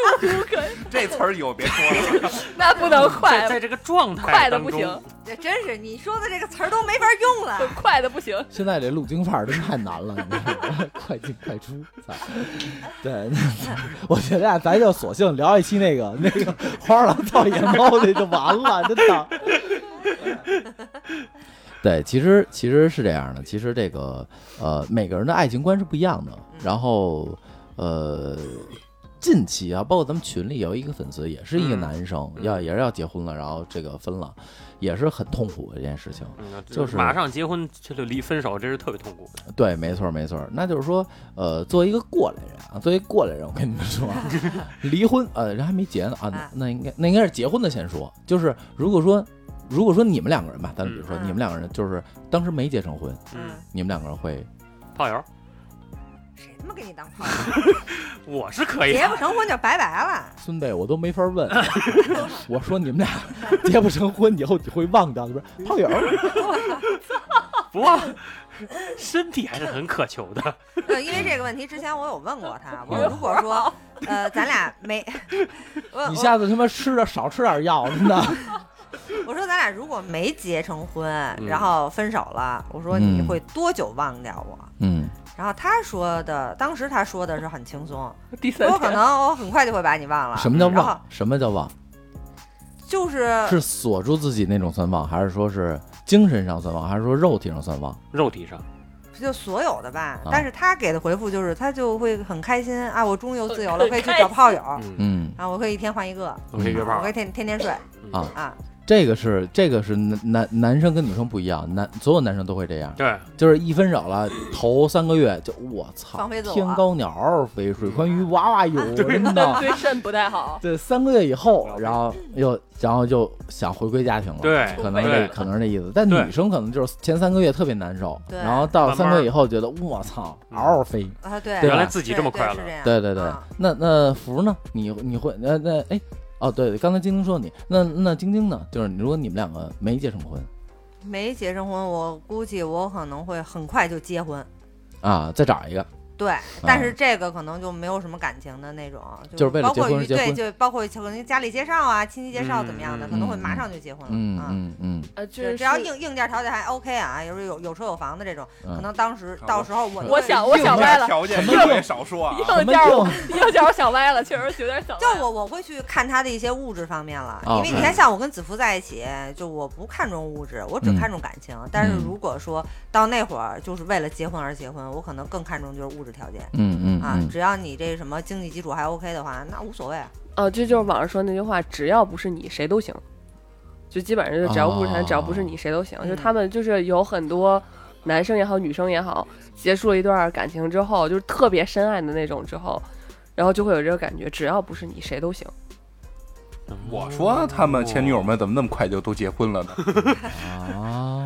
[SPEAKER 1] *laughs* 这词儿以后别说了。*laughs*
[SPEAKER 6] 那不能快
[SPEAKER 2] 在，在这个状态
[SPEAKER 6] 快的不行，
[SPEAKER 3] 这真是你说的这个词儿都没法用了。*laughs*
[SPEAKER 6] 快的不行。
[SPEAKER 4] 现在这路京范儿真太难了，你知道吗？快进快出，操！对，我觉得啊，咱就索性聊一期那个那个花儿狼造野猫那就完了，真的。对，其实其实是这样的，其实这个呃，每个人的爱情观是不一样的。然后呃，近期啊，包括咱们群里有一个粉丝，也是一个
[SPEAKER 2] 嗯
[SPEAKER 4] 男生，
[SPEAKER 2] 嗯
[SPEAKER 4] 要也是要结婚了，然后这个分了，也是很痛苦的一件事情。
[SPEAKER 2] 嗯，
[SPEAKER 4] 就是
[SPEAKER 2] 马上结婚这就离分手，这是特别痛苦的。
[SPEAKER 4] 对，没错没错。那就是说，呃，作为一个过来人啊，作为过来人，我跟你们说啊，*laughs* 离婚，呃，人还没结呢啊，那应该那应该是结婚的先说。就是如果说如果说你们两个人吧，咱比如说
[SPEAKER 3] 嗯
[SPEAKER 4] 你们两个人就是当时没结成婚，
[SPEAKER 2] 嗯，
[SPEAKER 4] 你们两个人会
[SPEAKER 2] 炮友，
[SPEAKER 3] 谁他妈给你当炮友？*laughs*
[SPEAKER 2] 我是可以
[SPEAKER 3] 结不成婚就拜拜了。
[SPEAKER 4] 孙辈我都没法问。*laughs* 我说你们俩 *laughs* 结不成婚以后你会忘掉，不是炮友？
[SPEAKER 2] 不忘身体还是很渴求的。
[SPEAKER 3] 呃，因为这个问题之前我有问过他，我说如果说呃咱俩没，
[SPEAKER 4] 你下次他妈吃的少吃点药，真的。
[SPEAKER 3] 我说咱俩如果没结成婚，
[SPEAKER 2] 嗯
[SPEAKER 3] 然后分手了，我说你
[SPEAKER 4] 嗯
[SPEAKER 3] 会多久忘掉我？
[SPEAKER 4] 嗯。
[SPEAKER 3] 然后他说的，当时他说的是很轻松，
[SPEAKER 6] 第三
[SPEAKER 3] 我可，能我很快就会把你忘了。
[SPEAKER 4] 什么叫忘？什么叫忘？
[SPEAKER 3] 就是
[SPEAKER 4] 是锁住自己那种算忘，还是说是精神上算忘，还是说肉体上算忘？
[SPEAKER 2] 肉体上，
[SPEAKER 3] 就所有的吧。
[SPEAKER 4] 啊。
[SPEAKER 3] 但是他给的回复就是，他就会很开心。啊，我终于有自由了，
[SPEAKER 6] 很
[SPEAKER 3] 可以去找炮友。
[SPEAKER 2] 嗯，
[SPEAKER 4] 嗯。
[SPEAKER 3] 啊，我可以一天换一个，
[SPEAKER 2] 我可以约炮。
[SPEAKER 3] 啊我可以天天天睡。
[SPEAKER 2] 嗯
[SPEAKER 4] 啊。
[SPEAKER 3] 啊。
[SPEAKER 4] 这个是这个是男男男生跟女生不一样，男所有男生都会这样，
[SPEAKER 2] 对，
[SPEAKER 4] 就是一分手了，头三个月就我操
[SPEAKER 3] 放飞，自我
[SPEAKER 4] 天高鸟儿飞，水宽鱼娃娃游，真的。*laughs*
[SPEAKER 6] 对肾不太好。
[SPEAKER 4] 对，三个月以后，然后又然后就想回归家庭了，
[SPEAKER 2] 对
[SPEAKER 4] 可能是
[SPEAKER 2] 对。
[SPEAKER 4] 这可能是这意思。但
[SPEAKER 2] 对。
[SPEAKER 4] 女生可能就是前三个月特别难受，
[SPEAKER 3] 对。
[SPEAKER 4] 然后到
[SPEAKER 2] 慢慢
[SPEAKER 4] 三个月以后觉得我操，
[SPEAKER 2] 嗯。
[SPEAKER 4] 嗷嗷飞。
[SPEAKER 3] 啊，对，
[SPEAKER 4] 对
[SPEAKER 2] 原来自己这么快乐。
[SPEAKER 3] 对
[SPEAKER 4] 对对那那福呢？你你会那那哎哦对，刚才晶晶说你那那晶晶呢？就是如果你们两个没结成婚
[SPEAKER 3] 没结成婚，我估计我可能会很快就结婚。
[SPEAKER 4] 啊，再找一个，
[SPEAKER 3] 对，但是这个可能就没有什么感情的那种，
[SPEAKER 4] 就是为了
[SPEAKER 3] 包括
[SPEAKER 4] 结婚结婚
[SPEAKER 3] 于对，就包括可能家里介绍啊、亲戚介绍怎么样的，
[SPEAKER 2] 嗯
[SPEAKER 3] 可能会
[SPEAKER 4] 嗯
[SPEAKER 3] 马上就结婚了。
[SPEAKER 4] 嗯
[SPEAKER 3] 啊
[SPEAKER 4] 嗯嗯
[SPEAKER 6] 呃，就，是
[SPEAKER 3] 只要硬硬件条件还 OK 啊，有有有车有房的这种，
[SPEAKER 4] 嗯
[SPEAKER 3] 可能当时
[SPEAKER 1] 啊
[SPEAKER 3] 到时候我
[SPEAKER 6] 我想我想歪了，
[SPEAKER 1] 条件
[SPEAKER 4] 什么
[SPEAKER 1] 特别少说啊。
[SPEAKER 6] 硬件我
[SPEAKER 4] 硬
[SPEAKER 6] 硬件我想歪了，确实有点想歪了。
[SPEAKER 3] 就我我会去看他的一些物质方面了，
[SPEAKER 4] 哦
[SPEAKER 3] 因为你看，像我跟子福在一起，就我不看重物质，我只
[SPEAKER 4] 嗯
[SPEAKER 3] 看重感情。但是
[SPEAKER 4] 嗯
[SPEAKER 3] 如果说到那会儿就是为了结婚而结婚，我可能更看重就是物质条件
[SPEAKER 4] 嗯嗯
[SPEAKER 3] 啊
[SPEAKER 4] 嗯。
[SPEAKER 3] 只要你这什么经济基础还 OK 的话，那无所谓。
[SPEAKER 6] 啊，这就是网上说那句话，只要不是你，谁都行。就基本上就只要物质条件，只要不是你，谁都行。就
[SPEAKER 3] 嗯
[SPEAKER 6] 他们就是有很多男生也好，女生也好，结束了一段感情之后，就是特别深爱的那种之后，然后就会有这个感觉，只要不是你，谁都行。
[SPEAKER 1] 我说他们前女友们怎么那么快就都结婚了呢？
[SPEAKER 4] 啊，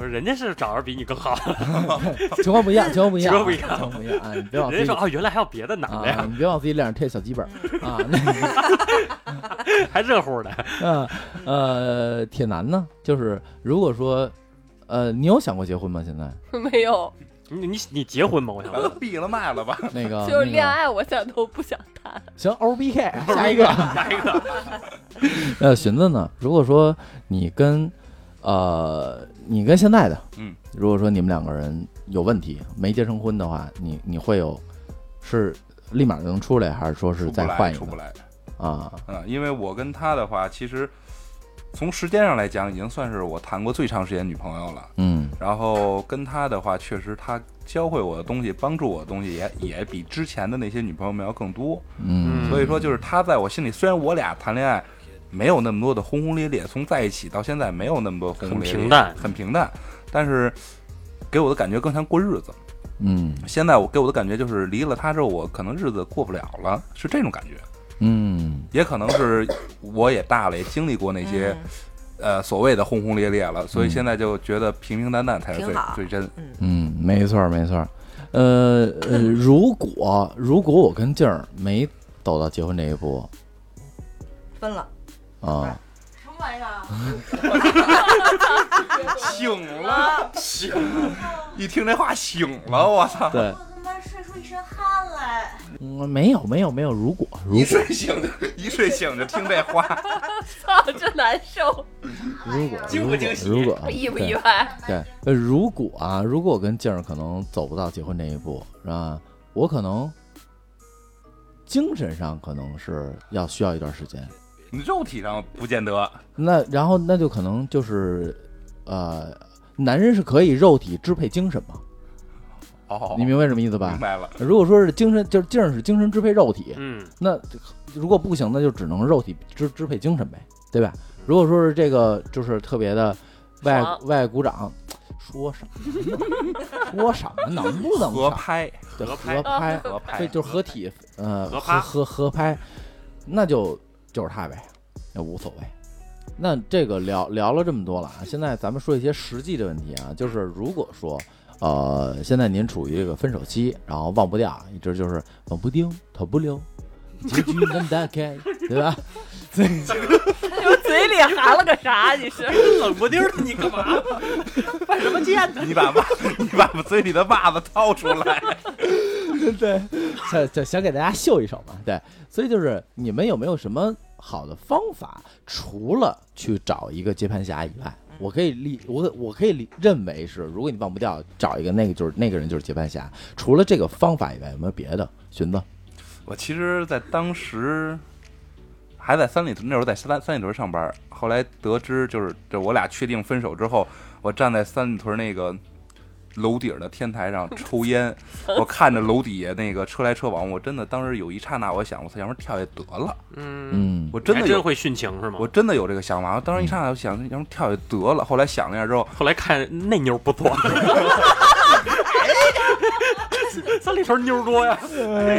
[SPEAKER 2] 不是人家是找着比你更好 *laughs* 的，
[SPEAKER 4] 情况不一样，情况不一样，
[SPEAKER 2] 情况不一样
[SPEAKER 4] 情况不一样啊！你别往自己
[SPEAKER 2] 人家说哦，原来还有别的男的
[SPEAKER 4] 你别往自己脸上贴小鸡本 *laughs* 啊。那 *laughs*
[SPEAKER 2] 还热乎的。
[SPEAKER 4] 嗯呃，铁男呢？就是如果说呃，你有想过结婚吗？现在
[SPEAKER 6] 没有，
[SPEAKER 2] 你你你结婚吗？我想
[SPEAKER 1] 把他
[SPEAKER 2] 问。
[SPEAKER 1] 闭了麦了吧？
[SPEAKER 4] 那个
[SPEAKER 6] 就是恋爱，我现在都不想谈。
[SPEAKER 4] 行，O B K，下一个。
[SPEAKER 2] 下一个，
[SPEAKER 4] 呃，寻子呢？如果说你跟呃你跟现在的，
[SPEAKER 1] 嗯，
[SPEAKER 4] 如果说你们两个人有问题，没结成婚的话，你你会有是立马就能出来，还是说是再换一个
[SPEAKER 1] 出不来。
[SPEAKER 4] 啊？
[SPEAKER 1] 嗯，因为我跟他的话，其实从时间上来讲，已经算是我谈过最长时间女朋友了。
[SPEAKER 4] 嗯
[SPEAKER 1] 然后跟他的话，确实他教会我的东西，帮助我的东西也也比之前的那些女朋友们要更多。
[SPEAKER 4] 嗯
[SPEAKER 1] 所以说，就是他在我心里，虽然我俩谈恋爱没有那么多的轰轰烈烈，从在一起到现在没有那么多轰轰烈烈，
[SPEAKER 2] 很平淡。
[SPEAKER 1] 很平淡，但是给我的感觉更像过日子。
[SPEAKER 4] 嗯。
[SPEAKER 1] 现在我给我的感觉就是离了他之后，我可能日子过不了了，是这种感觉。
[SPEAKER 4] 嗯。
[SPEAKER 1] 也可能是我也大了，也经历过那些、呃所谓的轰轰烈烈了，所以
[SPEAKER 4] 嗯。
[SPEAKER 1] 现在就觉得平平淡淡才是最最真。
[SPEAKER 4] 嗯，没错儿没错。儿。呃呃，如果如果我跟静儿没走到结婚这一步
[SPEAKER 3] 分了，
[SPEAKER 4] 啊，
[SPEAKER 7] 什么玩意儿啊？
[SPEAKER 1] 醒了，醒了！一听这话醒了，我操！
[SPEAKER 4] 对，
[SPEAKER 7] 我他妈睡出一身汗来。
[SPEAKER 4] 嗯，没有没有没有，如果如
[SPEAKER 1] 一睡醒就一睡醒就听这话，
[SPEAKER 6] 操，真难受，
[SPEAKER 4] 如果
[SPEAKER 2] 惊不惊喜
[SPEAKER 4] 如果
[SPEAKER 6] 意不意外？
[SPEAKER 4] 对，呃，如果啊，如果我跟静儿可能走不到结婚这一步，是吧？我可能精神上可能是要需要一段时间。
[SPEAKER 1] 你肉体上不见得。
[SPEAKER 4] 那然后那就可能就是，呃，男人是可以肉体支配精神嘛？
[SPEAKER 1] 哦，
[SPEAKER 4] 你明白什么意思吧
[SPEAKER 1] 明？白了。
[SPEAKER 4] 如果说是精神，就是静儿是精神支配肉体，
[SPEAKER 2] 嗯，
[SPEAKER 4] 那如果不行，那就只能肉体支支配精神呗，对吧？如果说是这个就是特别的外
[SPEAKER 6] 爽
[SPEAKER 4] 外鼓掌，说什么呢？*laughs* 说什么能不能上
[SPEAKER 1] 合拍，
[SPEAKER 4] 对
[SPEAKER 2] 合
[SPEAKER 4] 合拍，
[SPEAKER 1] 合拍
[SPEAKER 4] 对，就是合体，呃，合
[SPEAKER 2] 合
[SPEAKER 4] 合拍，那就就是他呗，那无所谓。那这个聊聊了这么多了啊，现在咱们说一些实际的问题啊，就是如果说，呃，现在您处于这个分手期，然后忘不掉，一直就是忘不丢，逃不了，结局难打开，对吧？所以
[SPEAKER 6] 我嘴里含了个啥？你是？*laughs*
[SPEAKER 2] 冷不丁的，你干嘛？*laughs* 犯什么贱呢？
[SPEAKER 1] 你把袜，你把嘴里的袜子掏出来。
[SPEAKER 4] 对，*laughs* 想想想给大家秀一手嘛，对，所以就是你们有没有什么好的方法，除了去找一个接盘侠以外，我可以理我我可以理认为是，如果你忘不掉，找一个那个就是那个人就是接盘侠，除了这个方法以外，有没有别的？寻子，
[SPEAKER 1] 我其实，在当时还在三里屯，那时候在三三里屯上班，后来得知就是这我俩确定分手之后，我站在三里屯那个楼顶的天台上抽烟，*laughs* 我看着楼底下那个车来车往，我真的当时有一刹那，我想，我操，要不然跳下得了，
[SPEAKER 2] 嗯，
[SPEAKER 4] 嗯
[SPEAKER 1] 我真的
[SPEAKER 2] 真会殉情是吗？
[SPEAKER 1] 我真的有这个想法，我当时一刹那我想，要不然跳下得了。后来想了一下之后，
[SPEAKER 2] 后来看那妞不错，*laughs* *laughs* 三里屯妞多呀，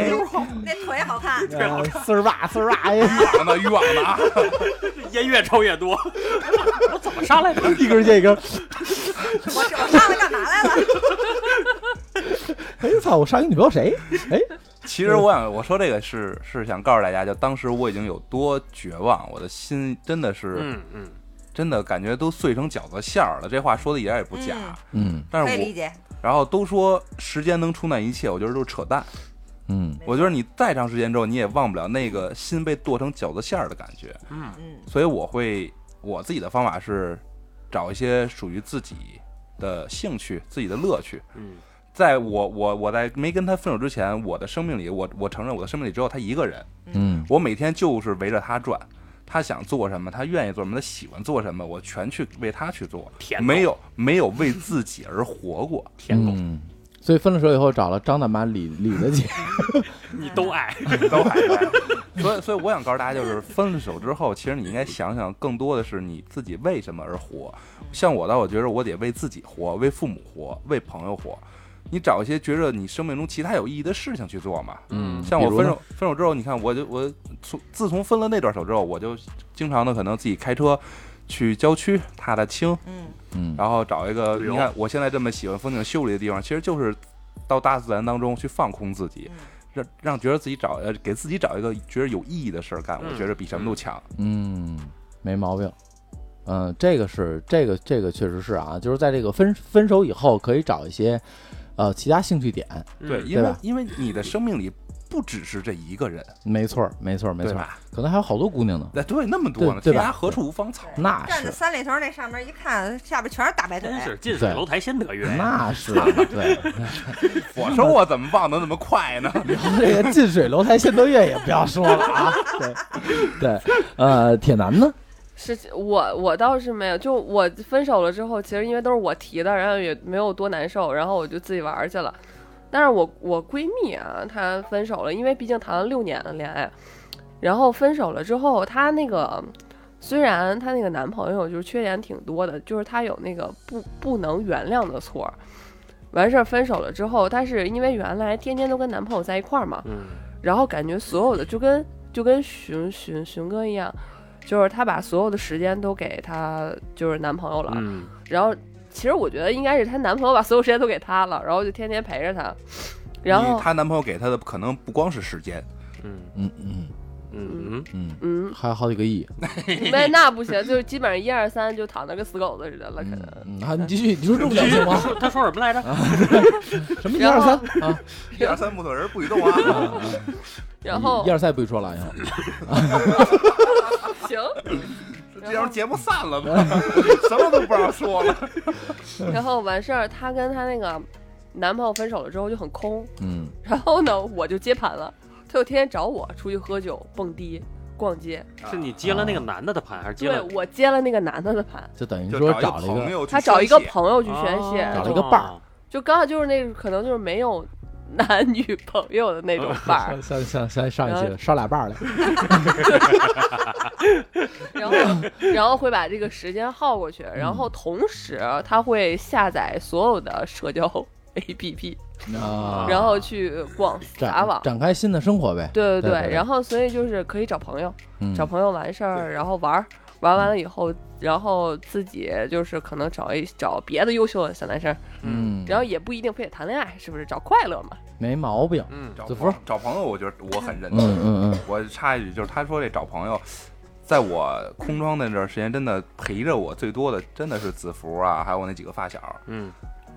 [SPEAKER 2] 妞好，
[SPEAKER 3] 那腿好看，
[SPEAKER 4] 丝儿吧丝儿吧，哎
[SPEAKER 1] 欲望的欲望的啊，*laughs*
[SPEAKER 2] 烟越抽越多。我 *laughs* 怎么上来的？
[SPEAKER 4] 一根接一根，
[SPEAKER 3] 我我上来干嘛来了？
[SPEAKER 4] 哎操，我上一女朋友谁？哎，
[SPEAKER 1] 其实我想我说这个是是想告诉大家，就当时我已经有多绝望，我的心真的是、
[SPEAKER 2] 嗯嗯，
[SPEAKER 1] 真的感觉都碎成饺子馅儿了。这话说的一点也不假，
[SPEAKER 4] 嗯
[SPEAKER 1] 但是我
[SPEAKER 3] 理解。
[SPEAKER 1] 然后都说时间能冲淡一切，我觉得都是扯淡。
[SPEAKER 4] 嗯
[SPEAKER 1] 我觉得你再长时间之后，你也忘不了那个心被剁成饺子馅儿的感觉。
[SPEAKER 3] 嗯，
[SPEAKER 1] 所以我会我自己的方法是找一些属于自己的兴趣、自己的乐趣。
[SPEAKER 2] 嗯，
[SPEAKER 1] 在我我我在没跟他分手之前，我的生命里，我我承认我的生命里只有他一个人。
[SPEAKER 4] 嗯
[SPEAKER 1] 我每天就是围着他转，他想做什么，他愿意做什么，他喜欢做什么，我全去为他去做，没有没有为自己而活过。*laughs*
[SPEAKER 2] 舔狗，
[SPEAKER 4] 嗯，所以分了手以后找了张大妈李李的姐，*laughs*
[SPEAKER 2] 你 *laughs* 都爱。
[SPEAKER 1] 都爱。所以，所以我想告诉大家，就是分了手之后，其实你应该想想，更多的是你自己为什么而活。像我的，我觉得我得为自己活，为父母活，为朋友活。你找一些觉着你生命中其他有意义的事情去做嘛。
[SPEAKER 4] 嗯
[SPEAKER 1] 像我分手分手之后，你看我就我从自从分了那段手之后，我就经常的可能自己开车去郊区踏踏青，
[SPEAKER 3] 嗯，
[SPEAKER 4] 嗯
[SPEAKER 1] 然后找一个你看我现在这么喜欢风景秀丽的地方，其实就是到大自然当中去放空自己，
[SPEAKER 3] 嗯
[SPEAKER 1] 让让觉得自己找呃给自己找一个觉得有意义的事儿干，
[SPEAKER 2] 嗯
[SPEAKER 1] 我觉得比什么都强。
[SPEAKER 4] 嗯，没毛病。嗯，这个是这个这个确实是啊，就是在这个分分手以后，可以找一些呃其他兴趣点。
[SPEAKER 2] 嗯
[SPEAKER 1] 对，因为因为你的生命里不只是这一个人，
[SPEAKER 4] 没错，没错，没错？可能还有好多姑娘呢。
[SPEAKER 1] 哎，对，那么多呢，天涯何处无芳草。
[SPEAKER 4] 那
[SPEAKER 3] 站在
[SPEAKER 4] 是，
[SPEAKER 3] 三里屯那上面一看，下边全是大白腿
[SPEAKER 2] 真。是近水楼台先得月。
[SPEAKER 4] 那是，*laughs* 对。*laughs*
[SPEAKER 1] 我说我怎么忘得那么快呢？*laughs*
[SPEAKER 4] 这个近水楼台先得月也不要说了啊。对，对，呃，铁男呢？
[SPEAKER 6] 是我我倒是没有，就我分手了之后，其实因为都是我提的，然后也没有多难受，然后我就自己玩去了。但是我我闺蜜啊，她分手了，因为毕竟谈了六年的恋爱，然后分手了之后，她那个虽然她那个男朋友就是缺点挺多的，就是她有那个不不能原谅的错儿。完事儿分手了之后，她是因为原来天天都跟男朋友在一块儿嘛，
[SPEAKER 2] 嗯，
[SPEAKER 6] 然后感觉所有的就跟就跟熊熊熊哥一样，就是她把所有的时间都给她就是男朋友了，
[SPEAKER 2] 嗯，
[SPEAKER 6] 然后其实我觉得应该是她男朋友把所有时间都给她了，然后就天天陪着她，然后
[SPEAKER 1] 她男朋友给她的可能不光是时间，
[SPEAKER 2] 嗯
[SPEAKER 4] 嗯嗯
[SPEAKER 2] 嗯嗯，
[SPEAKER 4] 嗯，
[SPEAKER 6] 嗯，
[SPEAKER 4] 还有好几个亿。*laughs*
[SPEAKER 6] 那那不行，就是基本上一二三就躺那跟死狗子似的了，可能。
[SPEAKER 4] 你继续，你说这么讲行吗？
[SPEAKER 2] 他说什么来着？*laughs*
[SPEAKER 4] 什么一二三啊？
[SPEAKER 1] 一二三木头人不许动啊！
[SPEAKER 6] 然后
[SPEAKER 4] 一二三不许说了，以后 *laughs*
[SPEAKER 6] 行，*laughs*
[SPEAKER 1] 这样节目散了吧？*laughs* 什么都不让说了。*laughs*
[SPEAKER 6] 然后完事儿，她跟她那个男朋友分手了之后就很空，
[SPEAKER 4] 嗯，
[SPEAKER 6] 然后呢我就接盘了，她就天天找我出去喝酒、蹦迪、逛街，
[SPEAKER 2] 是你接了那个男的的盘，还是接了？
[SPEAKER 6] 对我接了那个男的的盘，
[SPEAKER 4] 就等于说
[SPEAKER 1] 找
[SPEAKER 4] 找了一个，
[SPEAKER 1] 朋友
[SPEAKER 6] 他找一个朋友去宣泄，
[SPEAKER 2] 哦
[SPEAKER 4] 找了一个伴儿
[SPEAKER 6] 就刚好就是那个可能就是没有男女朋友的那种伴儿，*laughs*
[SPEAKER 4] 像像像上一期
[SPEAKER 6] 然
[SPEAKER 4] 的烧俩伴儿来，*laughs*
[SPEAKER 6] 然后然后会把这个时间耗过去，然后同时他会下载所有的社交 *laughs* APP，
[SPEAKER 4] 啊，
[SPEAKER 6] 然后去逛撒网。
[SPEAKER 4] 展开新的生活呗。
[SPEAKER 6] 对对
[SPEAKER 4] 对
[SPEAKER 6] 然后所以就是可以找朋友，
[SPEAKER 4] 嗯。
[SPEAKER 6] 找朋友完事儿，然后玩儿，玩完了以后，然后自己就是可能找一找别的优秀的小男生，
[SPEAKER 4] 嗯，
[SPEAKER 6] 然后也不一定非得谈恋爱，是不是？找快乐嘛。
[SPEAKER 4] 没毛病。
[SPEAKER 2] 嗯，
[SPEAKER 1] 找
[SPEAKER 4] 子福
[SPEAKER 1] 找朋友，我觉得我很认
[SPEAKER 4] 嗯
[SPEAKER 1] 同。
[SPEAKER 4] 嗯嗯，
[SPEAKER 1] 我插一句，就是他说这找朋友，在我空窗那段时间，真的陪着我最多的，真的是子福啊，还有我那几个发小。
[SPEAKER 2] 嗯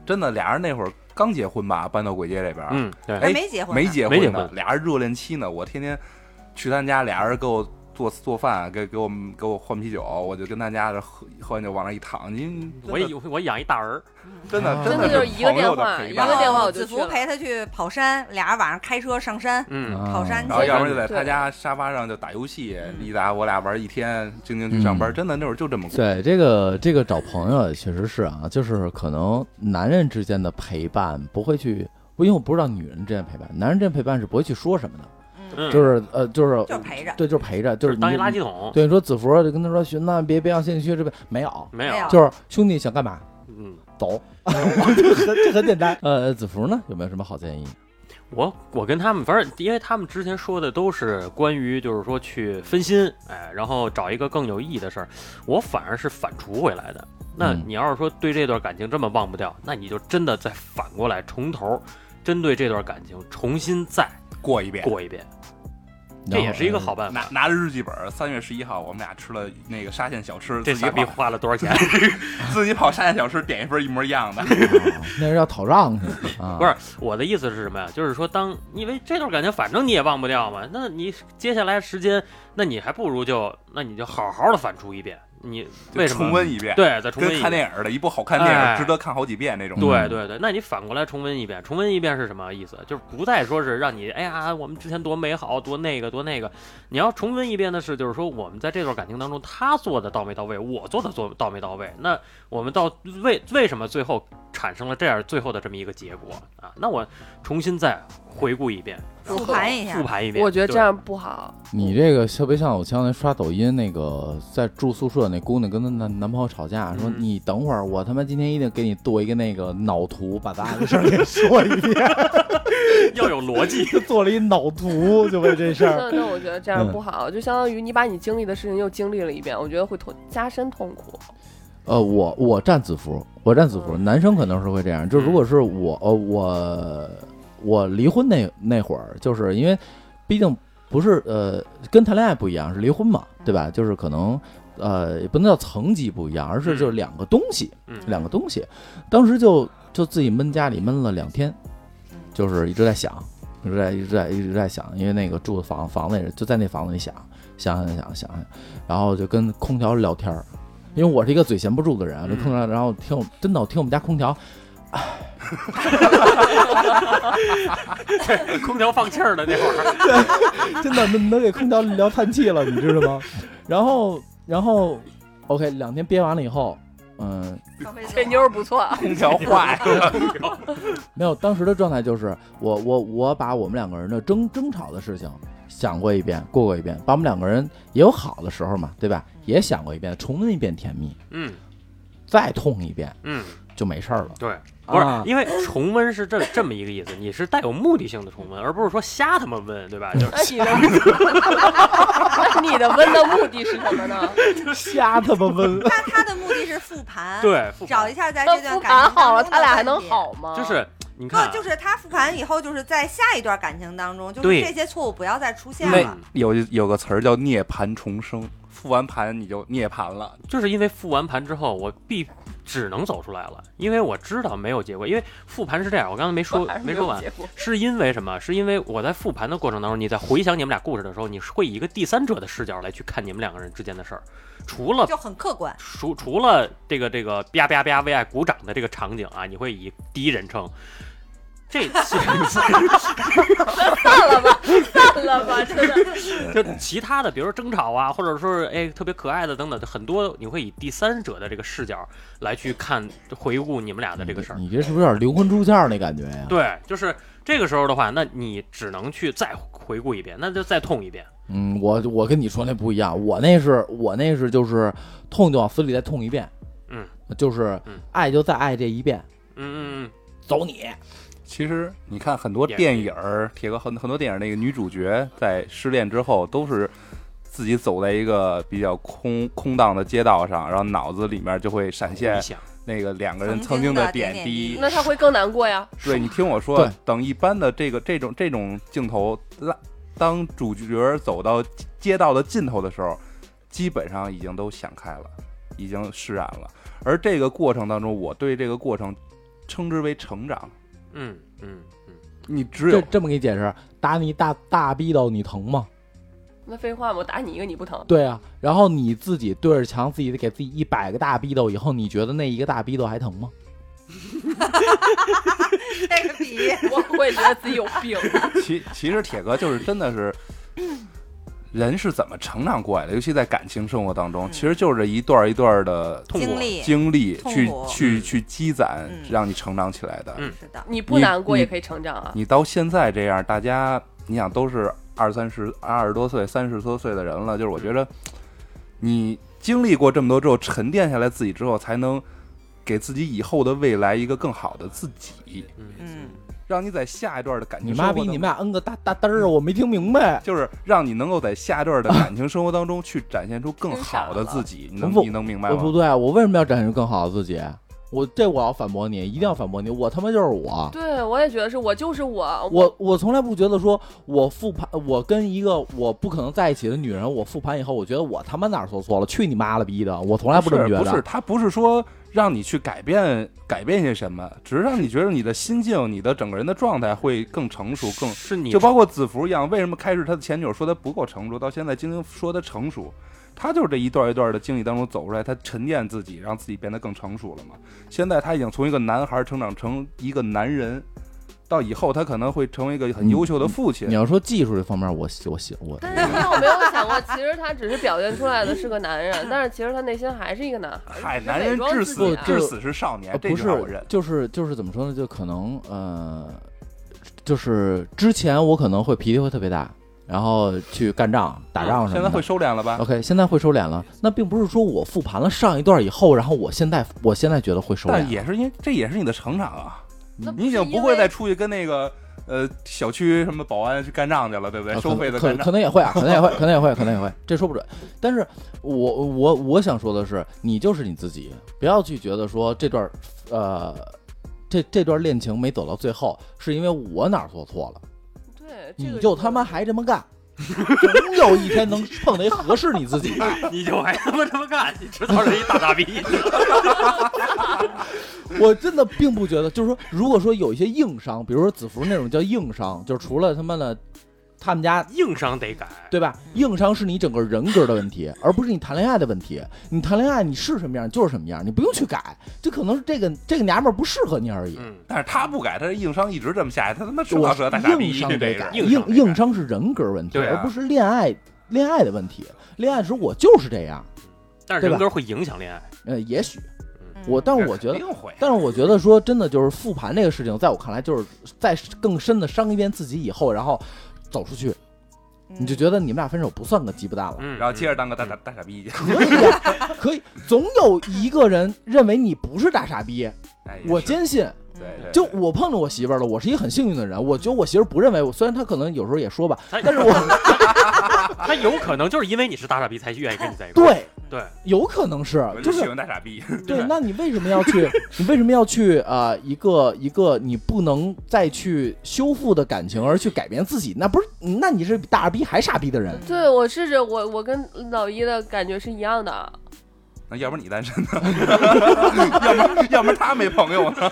[SPEAKER 1] 真的，俩人那会儿刚结婚吧，搬到簋街这边，
[SPEAKER 2] 嗯，对，
[SPEAKER 1] 哎
[SPEAKER 3] 还没结婚，
[SPEAKER 1] 没结婚呢，
[SPEAKER 2] 没结婚
[SPEAKER 1] 俩人热恋期呢。我天天去他家，俩人给我做做饭，给给我们给我换啤酒，我就跟他家这喝喝完酒往那一躺，您
[SPEAKER 2] 我也我养一大儿，*laughs*
[SPEAKER 1] 真的
[SPEAKER 4] 啊
[SPEAKER 1] 真的
[SPEAKER 6] 就是一个
[SPEAKER 1] 朋友
[SPEAKER 6] 电话一
[SPEAKER 1] 的陪伴
[SPEAKER 6] 个电话我就
[SPEAKER 3] 陪他去跑山，俩人晚上开车上山
[SPEAKER 2] 嗯，
[SPEAKER 4] 啊
[SPEAKER 3] 跑山
[SPEAKER 1] 然后。要不然就在他家沙发上就打游戏，一打我俩玩一天，静静去上班，
[SPEAKER 4] 嗯
[SPEAKER 1] 真的那会儿就这么过。
[SPEAKER 4] 对这个这个找朋友确实是啊，就是可能男人之间的陪伴不会去，因为我不知道女人之间陪伴，男人之间陪伴是不会去说什么的，
[SPEAKER 2] 嗯。
[SPEAKER 4] 就是呃就是
[SPEAKER 3] 就是陪着。
[SPEAKER 4] 对，就是陪着，就是
[SPEAKER 2] 当一垃圾桶，
[SPEAKER 4] 对，你说子福就跟他说寻呐，别别让兴趣这边没有，
[SPEAKER 2] 没有，
[SPEAKER 4] 就是兄弟想干嘛
[SPEAKER 2] 嗯，
[SPEAKER 4] 走，*laughs* 这很这很简单。呃，子福呢？有没有什么好建议？
[SPEAKER 2] 我我跟他们，反正因为他们之前说的都是关于就是说去分心，哎，然后找一个更有意义的事儿，我反而是反刍回来的。那
[SPEAKER 4] 嗯。
[SPEAKER 2] 你要是说对这段感情这么忘不掉，那你就真的再反过来从头针对这段感情重新再
[SPEAKER 1] 过一遍，
[SPEAKER 2] 过一遍，这也是一个好办法。
[SPEAKER 1] 拿拿着日记本，三月十一号我们俩吃了那个沙县小吃，
[SPEAKER 2] 这傻逼
[SPEAKER 1] 自己
[SPEAKER 2] 花了多少钱？*laughs*
[SPEAKER 1] 自己跑沙县小吃点一份一模一样的。
[SPEAKER 4] 啊那是要讨账去 *laughs* 啊，
[SPEAKER 2] 不是我的意思是什么呀？就是说当，因为这段感情反正你也忘不掉嘛，那你接下来时间，那你还不如就那你就好好的反刍一遍。你为什么
[SPEAKER 1] 重温一遍？，
[SPEAKER 2] 对，再重温一遍。
[SPEAKER 1] 看电影的一部好看电
[SPEAKER 2] 哎
[SPEAKER 1] 影，值得看好几遍那种。
[SPEAKER 4] 嗯
[SPEAKER 2] 对对对，那你反过来重温一遍，重温一遍是什么意思？就是不再说是让你哎呀，我们之前多美好，多那个多那个。你要重温一遍的是，就是说我们在这段感情当中，他做的到没到位，我做的做到没到位。那我们到为为什么最后产生了这样最后的这么一个结果啊？那我重新再回顾一遍，
[SPEAKER 3] 复盘一下
[SPEAKER 2] 复，盘一遍。
[SPEAKER 6] 我觉得这样不好。
[SPEAKER 4] 你这个特别像我前两天刷抖音那个在住宿舍那姑娘跟她男男朋友吵架，说
[SPEAKER 2] 嗯
[SPEAKER 4] 你等会儿，我他妈今天一定给你做一个那个脑图，把咱俩的事儿给说一遍，
[SPEAKER 2] 要有逻辑。*laughs*
[SPEAKER 4] 做了一脑图，就为这事儿。
[SPEAKER 6] 那那我觉得这样
[SPEAKER 4] 嗯
[SPEAKER 6] 不好，就相当于你把你经历的事情又经历了一遍，我觉得会痛加深痛苦。
[SPEAKER 4] 呃，我我站子服，我站子服。男生可能是会这样，就如果是我，呃，我我离婚那那会儿，就是因为毕竟不是呃跟谈恋爱不一样，是离婚嘛，对吧？就是可能呃也不能叫层级不一样，而是就是两个东西，
[SPEAKER 2] 嗯，
[SPEAKER 4] 两个东西。当时就就自己闷家里闷了两天，就是一直在想，一直在一直在一直在想，因为那个住的房房子也是就在那房子里想想想想想想，然后就跟空调聊天儿，因为我是一个嘴闲不住的人，这空调，然后听我真的我听我们家空调，*laughs*
[SPEAKER 2] 空调放气儿的那会儿，
[SPEAKER 4] 真的能能给空调聊叹气了，你知道吗？然后然后 OK 两天憋完了以后，嗯，
[SPEAKER 6] 这妞儿不错，
[SPEAKER 1] 空调坏了，
[SPEAKER 4] 没有，当时的状态就是我我我把我们两个人的争争吵的事情想过一遍，过过一遍，把我们两个人也有好的时候嘛，对吧？也想过一遍，重温一遍甜蜜，
[SPEAKER 2] 嗯
[SPEAKER 4] 再痛一遍
[SPEAKER 2] 嗯，
[SPEAKER 4] 就没事儿了。
[SPEAKER 2] 对。不是
[SPEAKER 4] 啊，
[SPEAKER 2] 因为重温是这这么一个意思，你是带有目的性的重温，而不是说瞎他妈问，对吧？就是
[SPEAKER 6] 那你的那你的温的目的是什么呢？*laughs*
[SPEAKER 4] 就瞎他妈温，
[SPEAKER 3] 他他的目的是复盘，，
[SPEAKER 2] 对复盘
[SPEAKER 3] 找一下在这段感情
[SPEAKER 6] 盘好了，
[SPEAKER 3] 当中
[SPEAKER 6] 他俩还能？好吗？
[SPEAKER 2] 就是你看啊，
[SPEAKER 3] 不，就是他复盘以后，就是在下一段感情当中，就是这些错误不要再出现
[SPEAKER 1] 那
[SPEAKER 3] 了。
[SPEAKER 1] 有有个词儿叫涅槃重生，复完盘你就涅槃了。
[SPEAKER 2] 就是因为复完盘之后，我必只能走出来了，因为我知道没有结果。因为复盘是这样，我刚才没说没说完，是因为什么？是因为我在复盘的过程当中，你在回想你们俩故事的时候，你是会以一个第三者的视角来去看你们两个人之间的事儿。除了
[SPEAKER 3] 就很客观，
[SPEAKER 2] 除除了这个这个吧吧吧为爱鼓掌的这个场景啊，你会以第一人称。这
[SPEAKER 6] 散 *laughs* 了吧，散了吧，真的。*laughs*
[SPEAKER 2] 就其他的，比如说争吵啊，或者说是哎特别可爱的等等，很多你会以第三者的这个视角来去看回顾你们俩的这个事儿。
[SPEAKER 4] 你这是不是有点灵魂出窍那感觉呀？
[SPEAKER 2] 对，就是这个时候的话，那你只能去再回顾一遍，那就再痛一遍。
[SPEAKER 4] 嗯，我我跟你说那不一样，我那是我那是就是痛就往死里再痛一遍，
[SPEAKER 2] 嗯，
[SPEAKER 4] 就是
[SPEAKER 2] 嗯
[SPEAKER 4] 爱就再爱这一遍，
[SPEAKER 2] 嗯嗯嗯
[SPEAKER 4] 走你。
[SPEAKER 1] 其实你看很多电影儿，铁哥很很多电影，那个女主角在失恋之后都是自己走在一个比较空空荡的街道上，然后脑子里面就会闪
[SPEAKER 2] 嗯，
[SPEAKER 1] 现，那个两个人
[SPEAKER 3] 曾
[SPEAKER 1] 曾经
[SPEAKER 3] 经的点
[SPEAKER 1] 点滴。
[SPEAKER 6] 那他会更难过呀。
[SPEAKER 1] 对你听我说，等一般的这个这种这种镜头拉，当主角走到街道的尽头的时候，基本上已经都想开了，已经释然了。而这个过程当中，我对这个过程称之为成长。
[SPEAKER 2] 嗯嗯嗯，
[SPEAKER 1] 你只有
[SPEAKER 4] 这这么给你解释，打你大大逼斗你疼吗？
[SPEAKER 6] 那废话嘛，我打你一个你不疼，
[SPEAKER 4] 对啊，然后你自己对着墙，自己给自己一百个大逼斗，以后你觉得那一个大逼斗还疼吗？*laughs*
[SPEAKER 3] 这个比我
[SPEAKER 6] 我会觉得自己有病。
[SPEAKER 1] 其其实铁哥就是真的是，人是怎么成长过来的？尤其在感情生活当中，
[SPEAKER 3] 嗯。
[SPEAKER 1] 其实就是一段一段的
[SPEAKER 2] 痛苦。
[SPEAKER 3] 经历。
[SPEAKER 1] 经历去去
[SPEAKER 2] 嗯。
[SPEAKER 1] 去积攒
[SPEAKER 3] 嗯，
[SPEAKER 1] 让你成长起来的。
[SPEAKER 2] 嗯。
[SPEAKER 3] 是的，
[SPEAKER 6] 你不难过也可以成长啊。
[SPEAKER 1] 你到现在这样，大家你想都是二三十、二十多岁、三十多岁的人了，就是我觉得你经历过这么多之后，沉淀下来自己之后，才能给自己以后的未来一个更好的自己，
[SPEAKER 3] 嗯，
[SPEAKER 1] 让你在下一段的感情
[SPEAKER 4] 你妈逼，
[SPEAKER 1] 生活当
[SPEAKER 4] 你们俩摁个大大嘚儿，我没听明白。
[SPEAKER 1] 就是让你能够在下一段的感情生活当中去展现出更好的自己，*laughs* 你能
[SPEAKER 4] 不
[SPEAKER 1] 你能明白吗？
[SPEAKER 4] 不对，我为什么要展现出更好的自己？我这我要反驳你，一定要反驳你，我他妈就是我。
[SPEAKER 6] 对，我也觉得是我就是我，
[SPEAKER 4] 我我从来不觉得说，我复盘，我跟一个我不可能在一起的女人，我复盘以后，我觉得我他妈哪儿做错了，去你妈了逼的！我从来
[SPEAKER 1] 不
[SPEAKER 4] 这么觉得。
[SPEAKER 1] 是不是，他不是说让你去改变改变些什么，只是让你觉得你的心境、你的整个人的状态会更成熟，更
[SPEAKER 2] 是你
[SPEAKER 1] 就包括子福一样，为什么开始他的前女友说他不够成熟，到现在晶晶说他成熟，他就是这一段一段的经历当中走出来，他沉淀自己，让自己变得更成熟了嘛。现在他已经从一个男孩成长成一个男人，到以后他可能会成为一个很优秀的父亲
[SPEAKER 4] 你。要说技术这方面，我我喜我
[SPEAKER 6] 但是你有没有想过，其实他只是表现出来的是个男人，但是其实他内心还是一个男孩。
[SPEAKER 1] 嗨，男人至死至死是少年，
[SPEAKER 4] 不是
[SPEAKER 1] 我认。
[SPEAKER 4] 就是就是怎么说呢？就可能呃，就是之前我可能会脾气会特别大，然后去干仗、打仗什么的。
[SPEAKER 1] 现在会收敛了吧
[SPEAKER 4] ？OK，现在会收敛了。那并不是说我复盘了上一段以后，然后我现在我现在觉得会收敛了。
[SPEAKER 1] 但也是因为这也是你的成长啊，
[SPEAKER 6] 那
[SPEAKER 1] 你已经不会再出去跟那个呃小区什么保安去干仗去了，对不对？
[SPEAKER 4] 呃
[SPEAKER 1] 收费的
[SPEAKER 4] 可
[SPEAKER 1] 干仗。
[SPEAKER 4] 可能也会啊，可能也会，可能也会，可能也会，这说不准。但是我我我想说的是，你就是你自己，不要去觉得说这段呃这这段恋情没走到最后，是因为我哪儿做错了，
[SPEAKER 6] 对，这个
[SPEAKER 4] 你就他妈还这么干，总有一天能碰那合适你自己的。*laughs*
[SPEAKER 2] 你就还他妈这么干，你知道是一大傻逼。*laughs*
[SPEAKER 4] 我真的并不觉得，就是说，如果说有一些硬伤，比如说子服那种叫硬伤，就是除了他妈的他们家
[SPEAKER 2] 硬伤得改，
[SPEAKER 4] 对吧？硬伤是你整个人格的问题，*laughs* 而不是你谈恋爱的问题。你谈恋爱你是什么样就是什么样，你不用去改，这可能是这个这个娘们儿不适合你而已。
[SPEAKER 2] 嗯，
[SPEAKER 1] 但是他不改，他这硬伤一直这么下去，他他妈迟
[SPEAKER 4] 我
[SPEAKER 1] 早是个大傻逼。
[SPEAKER 4] 硬伤得改，
[SPEAKER 2] 硬
[SPEAKER 4] 硬硬伤是人格问题，而不是恋爱恋爱的问题。恋爱的时候我就是这样，
[SPEAKER 2] 但是人格会影响恋爱。
[SPEAKER 4] 呃，也许
[SPEAKER 3] 嗯
[SPEAKER 4] 我，但是我觉得但是我觉得说真的，就是复盘这个事情，在我看来，就是在更深的伤一遍自己以后，然后走出去，你就觉得你们俩分手不算个鸡巴蛋了。
[SPEAKER 2] 嗯，
[SPEAKER 1] 然后接着当个大大大傻逼去。
[SPEAKER 4] 可以呀、可以，总有一个人认为你不是大傻逼，
[SPEAKER 1] 哎
[SPEAKER 4] 我
[SPEAKER 1] 是
[SPEAKER 4] 坚信。
[SPEAKER 1] 对对，
[SPEAKER 4] 就我碰着我媳妇儿了，我是一个很幸运的人。我觉得我媳妇儿不认为我，虽然她可能有时候也说吧，
[SPEAKER 2] 他
[SPEAKER 4] 但是我
[SPEAKER 2] 她有可能就是因为你是大傻逼才愿意跟你在一块儿。
[SPEAKER 4] 对
[SPEAKER 2] 对，
[SPEAKER 4] 有可能是，就
[SPEAKER 1] 就是喜欢大傻逼。
[SPEAKER 4] 对，那你为什么要去？*laughs* 你为什么要去啊、呃一个一个你不能再去修复的感情，而去改变自己？那不是？那你是比大傻逼还傻逼的人。
[SPEAKER 6] 对我试试，我我跟老一的感觉是一样的。
[SPEAKER 1] 那要不然你单身呢？*laughs* 要不然要不然他没朋友呢？*laughs*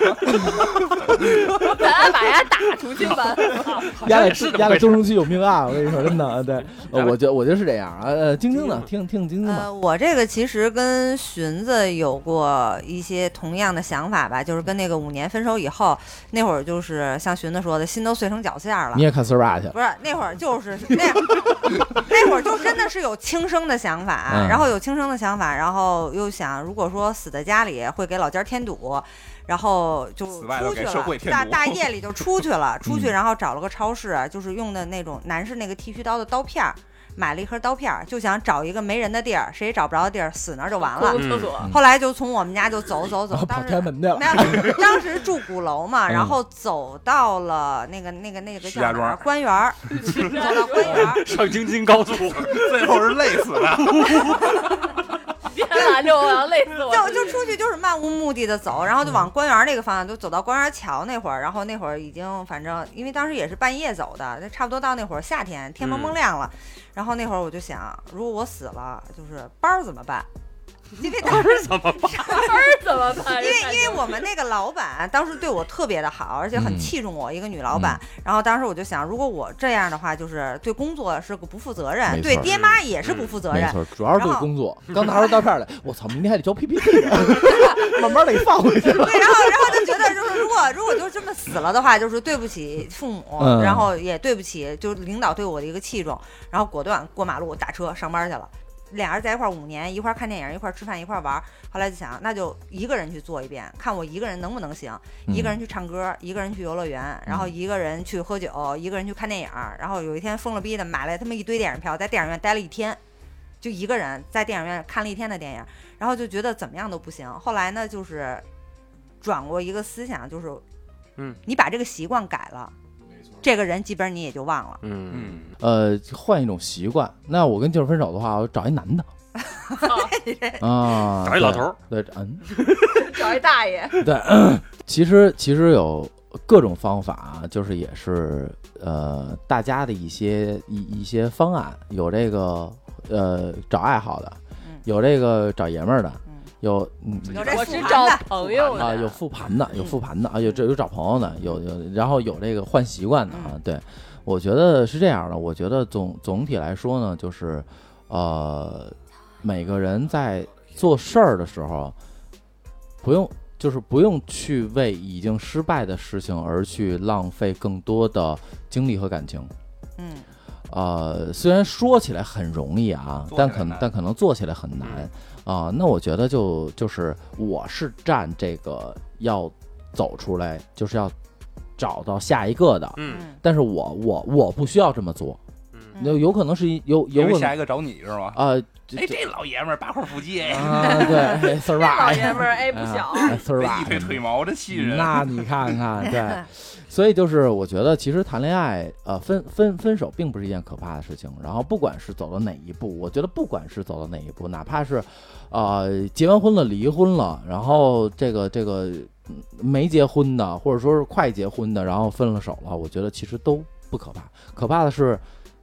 [SPEAKER 6] 咱俩把人家打出去吧。*laughs*
[SPEAKER 4] 压在
[SPEAKER 2] 也是
[SPEAKER 4] 压在中中期有命案，我跟你说，真的，对，呃我觉得我觉得是这样啊。呃，晶晶呢？听听晶晶吧。
[SPEAKER 3] 呃，我这个其实跟寻子有过一些同样的想法吧，就是跟那个五年分手以后，那会儿就是像寻子说的，心都碎成绞馅儿了
[SPEAKER 4] 你。也看 Sora 去了？
[SPEAKER 3] 不是那会儿就是那那会儿就真的是有轻生的想法，
[SPEAKER 4] 嗯
[SPEAKER 3] 然后有轻生的想法，然后又想如果说死在家里会给老家添堵，然后就出去了大大 *laughs* 夜里就出去了，出去
[SPEAKER 4] 嗯
[SPEAKER 3] 然后找了个超市，就是用的那种男士那个剃须刀的刀片儿，买了一盒刀片儿，就想找一个没人的地儿，谁也找不着的地儿死那儿就完了。
[SPEAKER 6] 公共厕所，
[SPEAKER 4] 嗯
[SPEAKER 3] 后来就从我们家就走走走，
[SPEAKER 4] 跑
[SPEAKER 3] 当时
[SPEAKER 4] 天安门去了。
[SPEAKER 3] 没有，当时住鼓楼嘛，
[SPEAKER 4] 嗯
[SPEAKER 3] 然后走到了那个那个那个叫什
[SPEAKER 1] 么
[SPEAKER 3] 官园儿，*laughs* 走到官园儿，
[SPEAKER 2] 上京津高速，
[SPEAKER 1] 最后是累死的。*laughs*
[SPEAKER 6] 别拦着我，我要累死我
[SPEAKER 3] 就。*laughs* 就出去就是漫无目的的走，然后就往官园那个方向，就走到官园桥那会儿，然后那会儿已经反正因为当时也是半夜走的，差不多到那会儿夏天天蒙蒙亮了，然后那会儿我就想，如果我死了，就是班儿怎么办？因为当时
[SPEAKER 2] 怎么办？
[SPEAKER 6] 怎么办？
[SPEAKER 3] 因为因为我们那个老板当时对我特别的好，而且很
[SPEAKER 4] 嗯
[SPEAKER 3] 器重我，一个女老板。然后当时我就想，如果我这样的话，就是对工作是个不负责任，对爹妈也是不负责任。
[SPEAKER 4] 没错，主要是对
[SPEAKER 3] 然后
[SPEAKER 4] 工作。刚拿出刀片来，我操，明天还得交 PPT 呢，*laughs* 慢慢得放回去。
[SPEAKER 3] 对，然后然后就觉得就是如果如果就这么死了的话，就是对不起父母，
[SPEAKER 4] 嗯
[SPEAKER 3] 然后也对不起就是领导对我的一个器重，然后果断过马路打车上班去了。俩人在一块儿五年，一块儿看电影，一块儿吃饭，一块儿玩。后来就想，那就一个人去做一遍，看我一个人能不能行。一个人去唱歌，一个人去游乐园，然后一个人去喝酒，一个人去看电影。然后有一天疯了逼的买了他妈一堆电影票，在电影院待了一天，就一个人在电影院看了一天的电影，然后就觉得怎么样都不行。后来呢，就是转过一个思想，就是，
[SPEAKER 2] 嗯，
[SPEAKER 3] 你把这个习惯改了，这个人基本上你也就忘了。
[SPEAKER 2] 嗯，
[SPEAKER 1] 嗯，
[SPEAKER 4] 呃，换一种习惯。那我跟静儿分手的话，我找一男的。*laughs* 啊，
[SPEAKER 2] 找一老头儿，
[SPEAKER 4] 对，嗯，*laughs*
[SPEAKER 6] 找一大爷，
[SPEAKER 4] 对，其实其实有各种方法，就是也是呃大家的一些一一些方案，有这个呃找爱好的
[SPEAKER 3] 嗯，
[SPEAKER 4] 有这个找爷们儿的，
[SPEAKER 3] 嗯，
[SPEAKER 4] 有嗯
[SPEAKER 3] 有这
[SPEAKER 6] 我是找朋友的
[SPEAKER 4] 啊有复盘的，有复盘的啊有这有找朋友的，有有然后有这个换习惯的啊，对，我觉得是这样的，我觉得总总体来说呢，就是呃每个人在做事儿的时候，不用就是不用去为已经失败的事情而去浪费更多的精力和感情。
[SPEAKER 3] 嗯
[SPEAKER 4] 呃，虽然说起来很容易啊，但可但可能做起来很难啊、那我觉得就就是我是站这个要走出来，就是要找到下一个的。
[SPEAKER 2] 嗯
[SPEAKER 3] 嗯
[SPEAKER 4] 但是我我我不需要这么做，
[SPEAKER 2] 嗯
[SPEAKER 4] 有有可能是有有
[SPEAKER 1] 下一个找你是吗？
[SPEAKER 4] 啊，这
[SPEAKER 1] 哎，这老爷们儿八块腹肌，
[SPEAKER 4] 啊对，*laughs* 丝儿
[SPEAKER 6] 这
[SPEAKER 4] 吧，
[SPEAKER 6] 老爷们儿哎不小，
[SPEAKER 4] 哎丝儿吧，
[SPEAKER 1] 一腿腿毛，真气人。
[SPEAKER 4] 那你看看，对，所以就是我觉得，其实谈恋爱，呃，分分分手并不是一件可怕的事情。然后不管是走到哪一步，我觉得不管是走到哪一步，哪怕是，呃，结完婚了离婚了，然后这个这个嗯没结婚的，或者说是快结婚的，然后分了手了，我觉得其实都不可怕。可怕的是，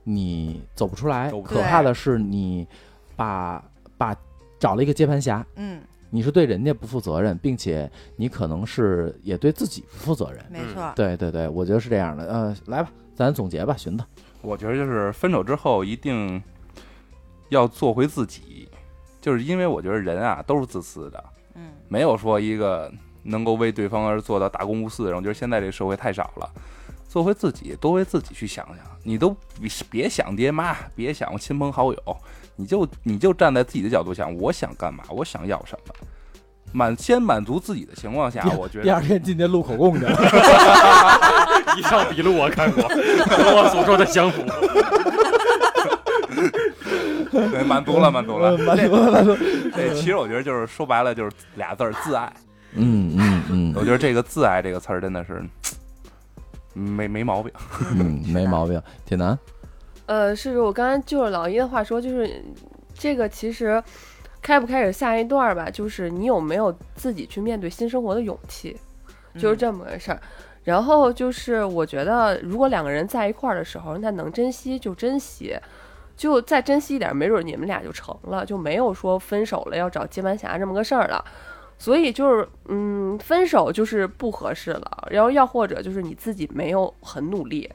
[SPEAKER 4] 你走不出来，
[SPEAKER 3] 出来
[SPEAKER 4] 可怕的是你把把找了一个接盘侠，
[SPEAKER 3] 嗯，
[SPEAKER 4] 你是对人家不负责任，并且你可能是也对自己不负责任。
[SPEAKER 3] 没错，
[SPEAKER 4] 对对对，我觉得是这样的。呃，来吧，咱总结吧，寻子。
[SPEAKER 1] 我觉得就是分手之后一定要做回自己，就是因为我觉得人啊都是自私的，
[SPEAKER 3] 嗯，
[SPEAKER 1] 没有说一个能够为对方而做到大公无私的人。我觉得现在这个社会太少了，做回自己，多为自己去想想。你都别别想爹妈，别想亲朋好友，你就你就站在自己的角度想，我想干嘛，我想要什么。满先满足自己的情况下，我觉得
[SPEAKER 4] 第二天进去录口供去了。
[SPEAKER 2] 以上笔录我看过，和 *laughs* 我所说的相符。*laughs*
[SPEAKER 1] 对满足了，满足了。
[SPEAKER 4] 满足了，满足
[SPEAKER 1] 对。其实我觉得就是说白了就是俩字儿自爱。
[SPEAKER 4] 嗯嗯嗯
[SPEAKER 1] 我觉得这个自爱这个词儿真的是没没毛病。
[SPEAKER 4] 嗯，*laughs* 没毛病。铁男，
[SPEAKER 6] 呃，是我刚才就是老一的话说，就是这个其实开不开始下一段儿吧，就是你有没有自己去面对新生活的勇气，就是这么个事儿。然后就是我觉得，如果两个人在一块儿的时候，那能珍惜就珍惜，就再珍惜一点，没准你们俩就成了，就没有说分手了要找接盘侠这么个事儿了。所以就是，嗯，分手就是不合适了，然后要或者就是你自己没有很努力，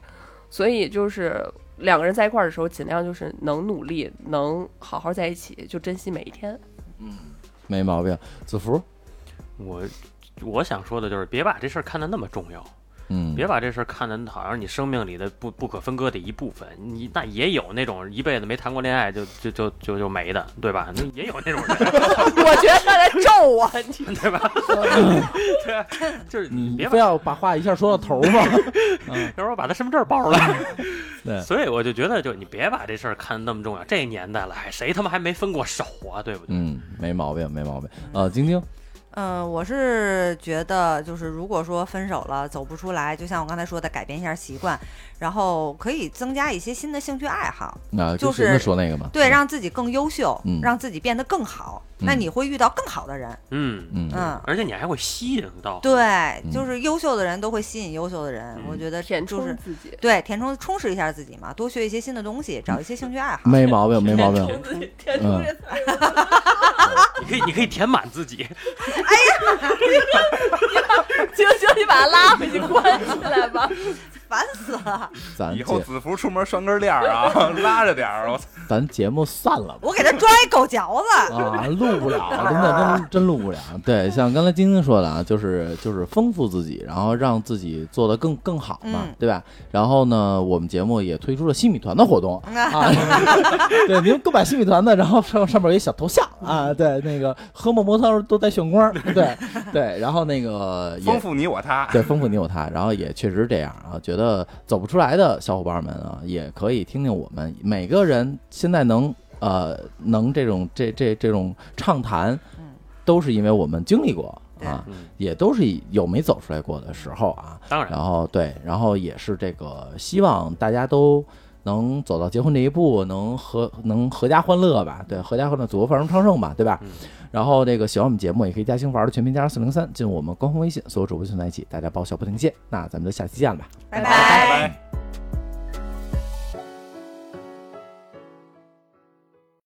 [SPEAKER 6] 所以就是两个人在一块儿的时候，尽量就是能努力，能好好在一起，就珍惜每一天。
[SPEAKER 4] 嗯没毛病。子福，
[SPEAKER 2] 我我想说的就是，别把这事儿看得那么重要，
[SPEAKER 4] 嗯，
[SPEAKER 2] 别把这事儿看得好像是你生命里的不不可分割的一部分。你那也有那种一辈子没谈过恋爱就就就就就没的，对吧？那也有那种人，*laughs* *laughs*
[SPEAKER 6] 我觉得我，你
[SPEAKER 2] 对吧？*laughs* 对啊，就是
[SPEAKER 4] 你
[SPEAKER 2] 别把
[SPEAKER 4] 非要把话一下说到头嘛？
[SPEAKER 2] 要不然把他身份证报了。*laughs*
[SPEAKER 4] 对
[SPEAKER 2] 所以我就觉得，就你别把这事儿看得那么重要。这年代了，还谁他妈还没分过手啊？对不对？
[SPEAKER 4] 嗯，没毛病，没毛病。呃，晶晶，
[SPEAKER 3] 嗯，我是觉得，就是如果说分手了走不出来，就像我刚才说的，改变一下习惯，然后可以增加一些新的兴趣爱好，
[SPEAKER 4] 那
[SPEAKER 3] 就是
[SPEAKER 4] 说那个嘛，
[SPEAKER 3] 对，让自己更优秀，
[SPEAKER 4] 嗯
[SPEAKER 3] 让自己变得更好。那
[SPEAKER 4] 嗯
[SPEAKER 3] 你会遇到更好的人，
[SPEAKER 2] 嗯，
[SPEAKER 4] 嗯
[SPEAKER 3] 嗯，
[SPEAKER 2] 而且你还会吸引到。
[SPEAKER 3] 对，
[SPEAKER 4] 嗯
[SPEAKER 3] 就是优秀的人都会吸引优秀的人。
[SPEAKER 2] 嗯
[SPEAKER 3] 我觉得
[SPEAKER 6] 填充
[SPEAKER 3] 就是
[SPEAKER 6] 自己，
[SPEAKER 3] 对填充充实一下自己嘛，多学一些新的东西，找一些兴趣爱好。
[SPEAKER 4] 没毛病，没毛病。
[SPEAKER 6] 填充自己，填
[SPEAKER 4] 嗯
[SPEAKER 6] 充这 *laughs*
[SPEAKER 2] 你可以，你可以填满自己。
[SPEAKER 6] 哎呀 *laughs* 行行，你把他拉回去关起来吧。
[SPEAKER 3] 烦死了！
[SPEAKER 4] 咱
[SPEAKER 1] 以后
[SPEAKER 4] 节
[SPEAKER 1] 子服出门拴根链儿啊，*laughs* 拉着点儿。我操
[SPEAKER 4] 咱节目散了吧。
[SPEAKER 3] 我给他装一狗嚼子。
[SPEAKER 4] 啊，录不了，真的真真录不了。对，像刚才晶晶说的啊，就是就是丰富自己，然后让自己做的更更好嘛，
[SPEAKER 3] 嗯
[SPEAKER 4] 对吧？然后呢，我们节目也推出了新米团的活动 *laughs* 啊，*laughs* 对，您购买新米团的，然后上上面有一小头像啊，对，那个喝沫沫汤都带炫光，对对，然后那个
[SPEAKER 1] 丰富你我他。
[SPEAKER 4] 对，丰富你我他，然后也确实这样啊，觉得走不出来的小伙伴们啊，也可以听听我们。每个人现在能呃能这种这这这种畅谈，
[SPEAKER 3] 嗯。
[SPEAKER 4] 都是因为我们经历过啊，
[SPEAKER 2] 嗯，
[SPEAKER 4] 也都是有没走出来过的时候啊，
[SPEAKER 2] 当然，
[SPEAKER 4] 然后对，然后也是这个希望大家都。能走到结婚这一步，能合能合家欢乐吧？对，合家欢乐，祖国繁荣昌盛吧？对吧？
[SPEAKER 2] 嗯
[SPEAKER 4] 然后这个喜欢我们节目，也可以加星玩的全拼加上四零三，进入我们官方微信，所有主播群在一起，大家爆笑不停歇。那咱们就下期见了吧。
[SPEAKER 3] 拜
[SPEAKER 6] 拜
[SPEAKER 1] 拜拜。